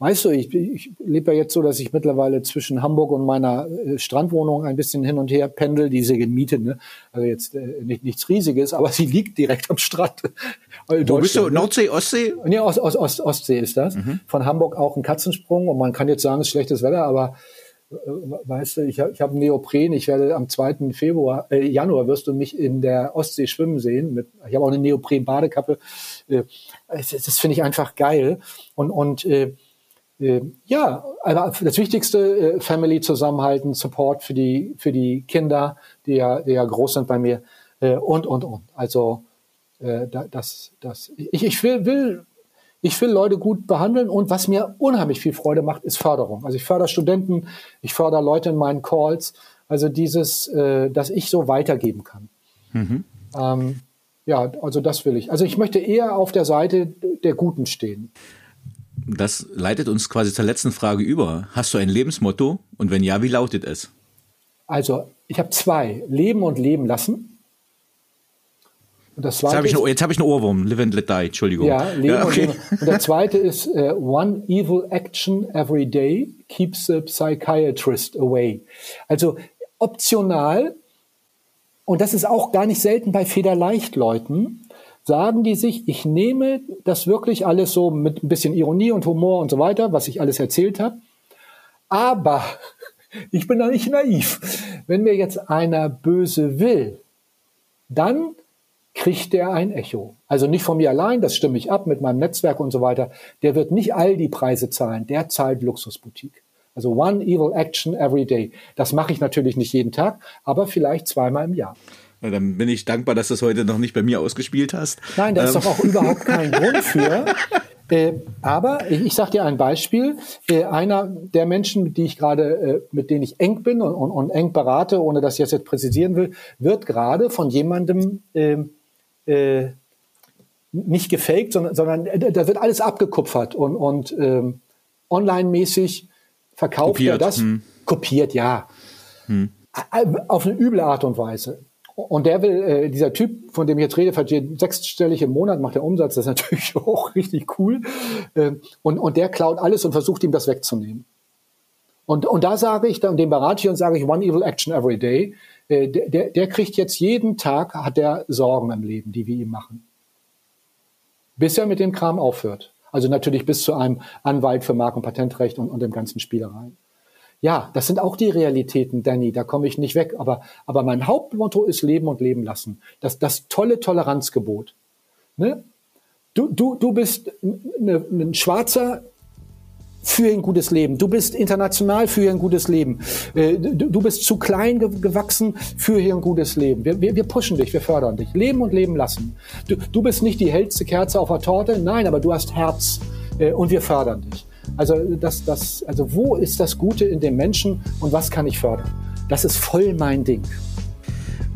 Weißt du, ich, ich lebe ja jetzt so, dass ich mittlerweile zwischen Hamburg und meiner äh, Strandwohnung ein bisschen hin und her pendel, diese Miete, ne? Also jetzt äh, nicht, nichts Riesiges, aber sie liegt direkt am Strand. Wo bist du? Nordsee, Ostsee? Nee, Ost, Ost, Ost, Ostsee ist das. Mhm. Von Hamburg auch ein Katzensprung und man kann jetzt sagen, es ist schlechtes Wetter, aber äh, weißt du, ich habe ich hab Neopren, ich werde am 2. Februar, äh, Januar wirst du mich in der Ostsee schwimmen sehen. Mit, ich habe auch eine Neopren-Badekappe. Äh, das, das finde ich einfach geil. Und, und äh, äh, ja, also das Wichtigste, äh, Family zusammenhalten, Support für die, für die Kinder, die ja, die ja groß sind bei mir äh, und, und, und. Also äh, das, das, ich, ich will, will, ich will Leute gut behandeln und was mir unheimlich viel Freude macht, ist Förderung. Also ich fördere Studenten, ich fördere Leute in meinen Calls, also dieses, dass ich so weitergeben kann. Mhm. Ähm, ja, also das will ich. Also ich möchte eher auf der Seite der Guten stehen. Das leitet uns quasi zur letzten Frage über. Hast du ein Lebensmotto? Und wenn ja, wie lautet es? Also, ich habe zwei. Leben und leben lassen. Und das zweite jetzt habe ich, hab ich einen Ohrwurm. Live and let die. Entschuldigung. Ja, leben ja, okay. und leben. Und der zweite ist uh, One evil action every day keeps the psychiatrist away. Also optional. Und das ist auch gar nicht selten bei Federleichtleuten sagen die sich, ich nehme das wirklich alles so mit ein bisschen Ironie und Humor und so weiter, was ich alles erzählt habe. Aber ich bin da nicht naiv. Wenn mir jetzt einer böse will, dann kriegt der ein Echo. Also nicht von mir allein, das stimme ich ab mit meinem Netzwerk und so weiter. Der wird nicht all die Preise zahlen, der zahlt Luxusboutique. Also one evil action every day. Das mache ich natürlich nicht jeden Tag, aber vielleicht zweimal im Jahr. Na, dann bin ich dankbar, dass du es heute noch nicht bei mir ausgespielt hast. Nein, da ist ähm. doch auch überhaupt kein Grund für. Äh, aber ich, ich sage dir ein Beispiel. Äh, einer der Menschen, die ich gerade, äh, mit denen ich eng bin und, und, und, eng berate, ohne dass ich das jetzt präzisieren will, wird gerade von jemandem ähm, äh, nicht gefaked, sondern, sondern äh, da wird alles abgekupfert und, und ähm, online-mäßig verkauft kopiert. er das. Hm. Kopiert, ja. Hm. Auf eine üble Art und Weise. Und der will, äh, dieser Typ, von dem ich jetzt rede, verdient sechsstellig im Monat, macht der Umsatz, das ist natürlich auch richtig cool. Äh, und, und der klaut alles und versucht ihm das wegzunehmen. Und, und da sage ich, dann dem berate ich und sage ich, one evil action every day. Äh, der, der kriegt jetzt jeden Tag, hat der Sorgen im Leben, die wir ihm machen. Bis er mit dem Kram aufhört. Also natürlich bis zu einem Anwalt für Mark- und Patentrecht und, und dem ganzen Spielereien. Ja, das sind auch die Realitäten, Danny, da komme ich nicht weg. Aber, aber mein Hauptmotto ist Leben und Leben lassen. Das, das tolle Toleranzgebot. Ne? Du, du, du bist ne, ein Schwarzer für ein gutes Leben. Du bist international für ein gutes Leben. Äh, du, bist zu klein gewachsen für ein gutes Leben. Wir, wir, wir pushen dich, wir fördern dich. Leben und Leben lassen. Du, du bist nicht die hellste Kerze auf der Torte, nein, aber du hast Herz äh, und wir fördern dich. Also, das, das, also wo ist das Gute in dem Menschen und was kann ich fördern? Das ist voll mein Ding.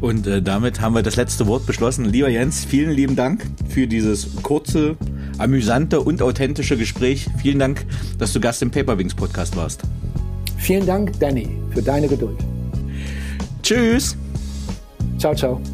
Und äh, damit haben wir das letzte Wort beschlossen. Lieber Jens, vielen lieben Dank für dieses kurze, amüsante und authentische Gespräch. Vielen Dank, dass du Gast im Paperwings Podcast warst. Vielen Dank, Danny, für deine Geduld. Tschüss. Ciao, ciao.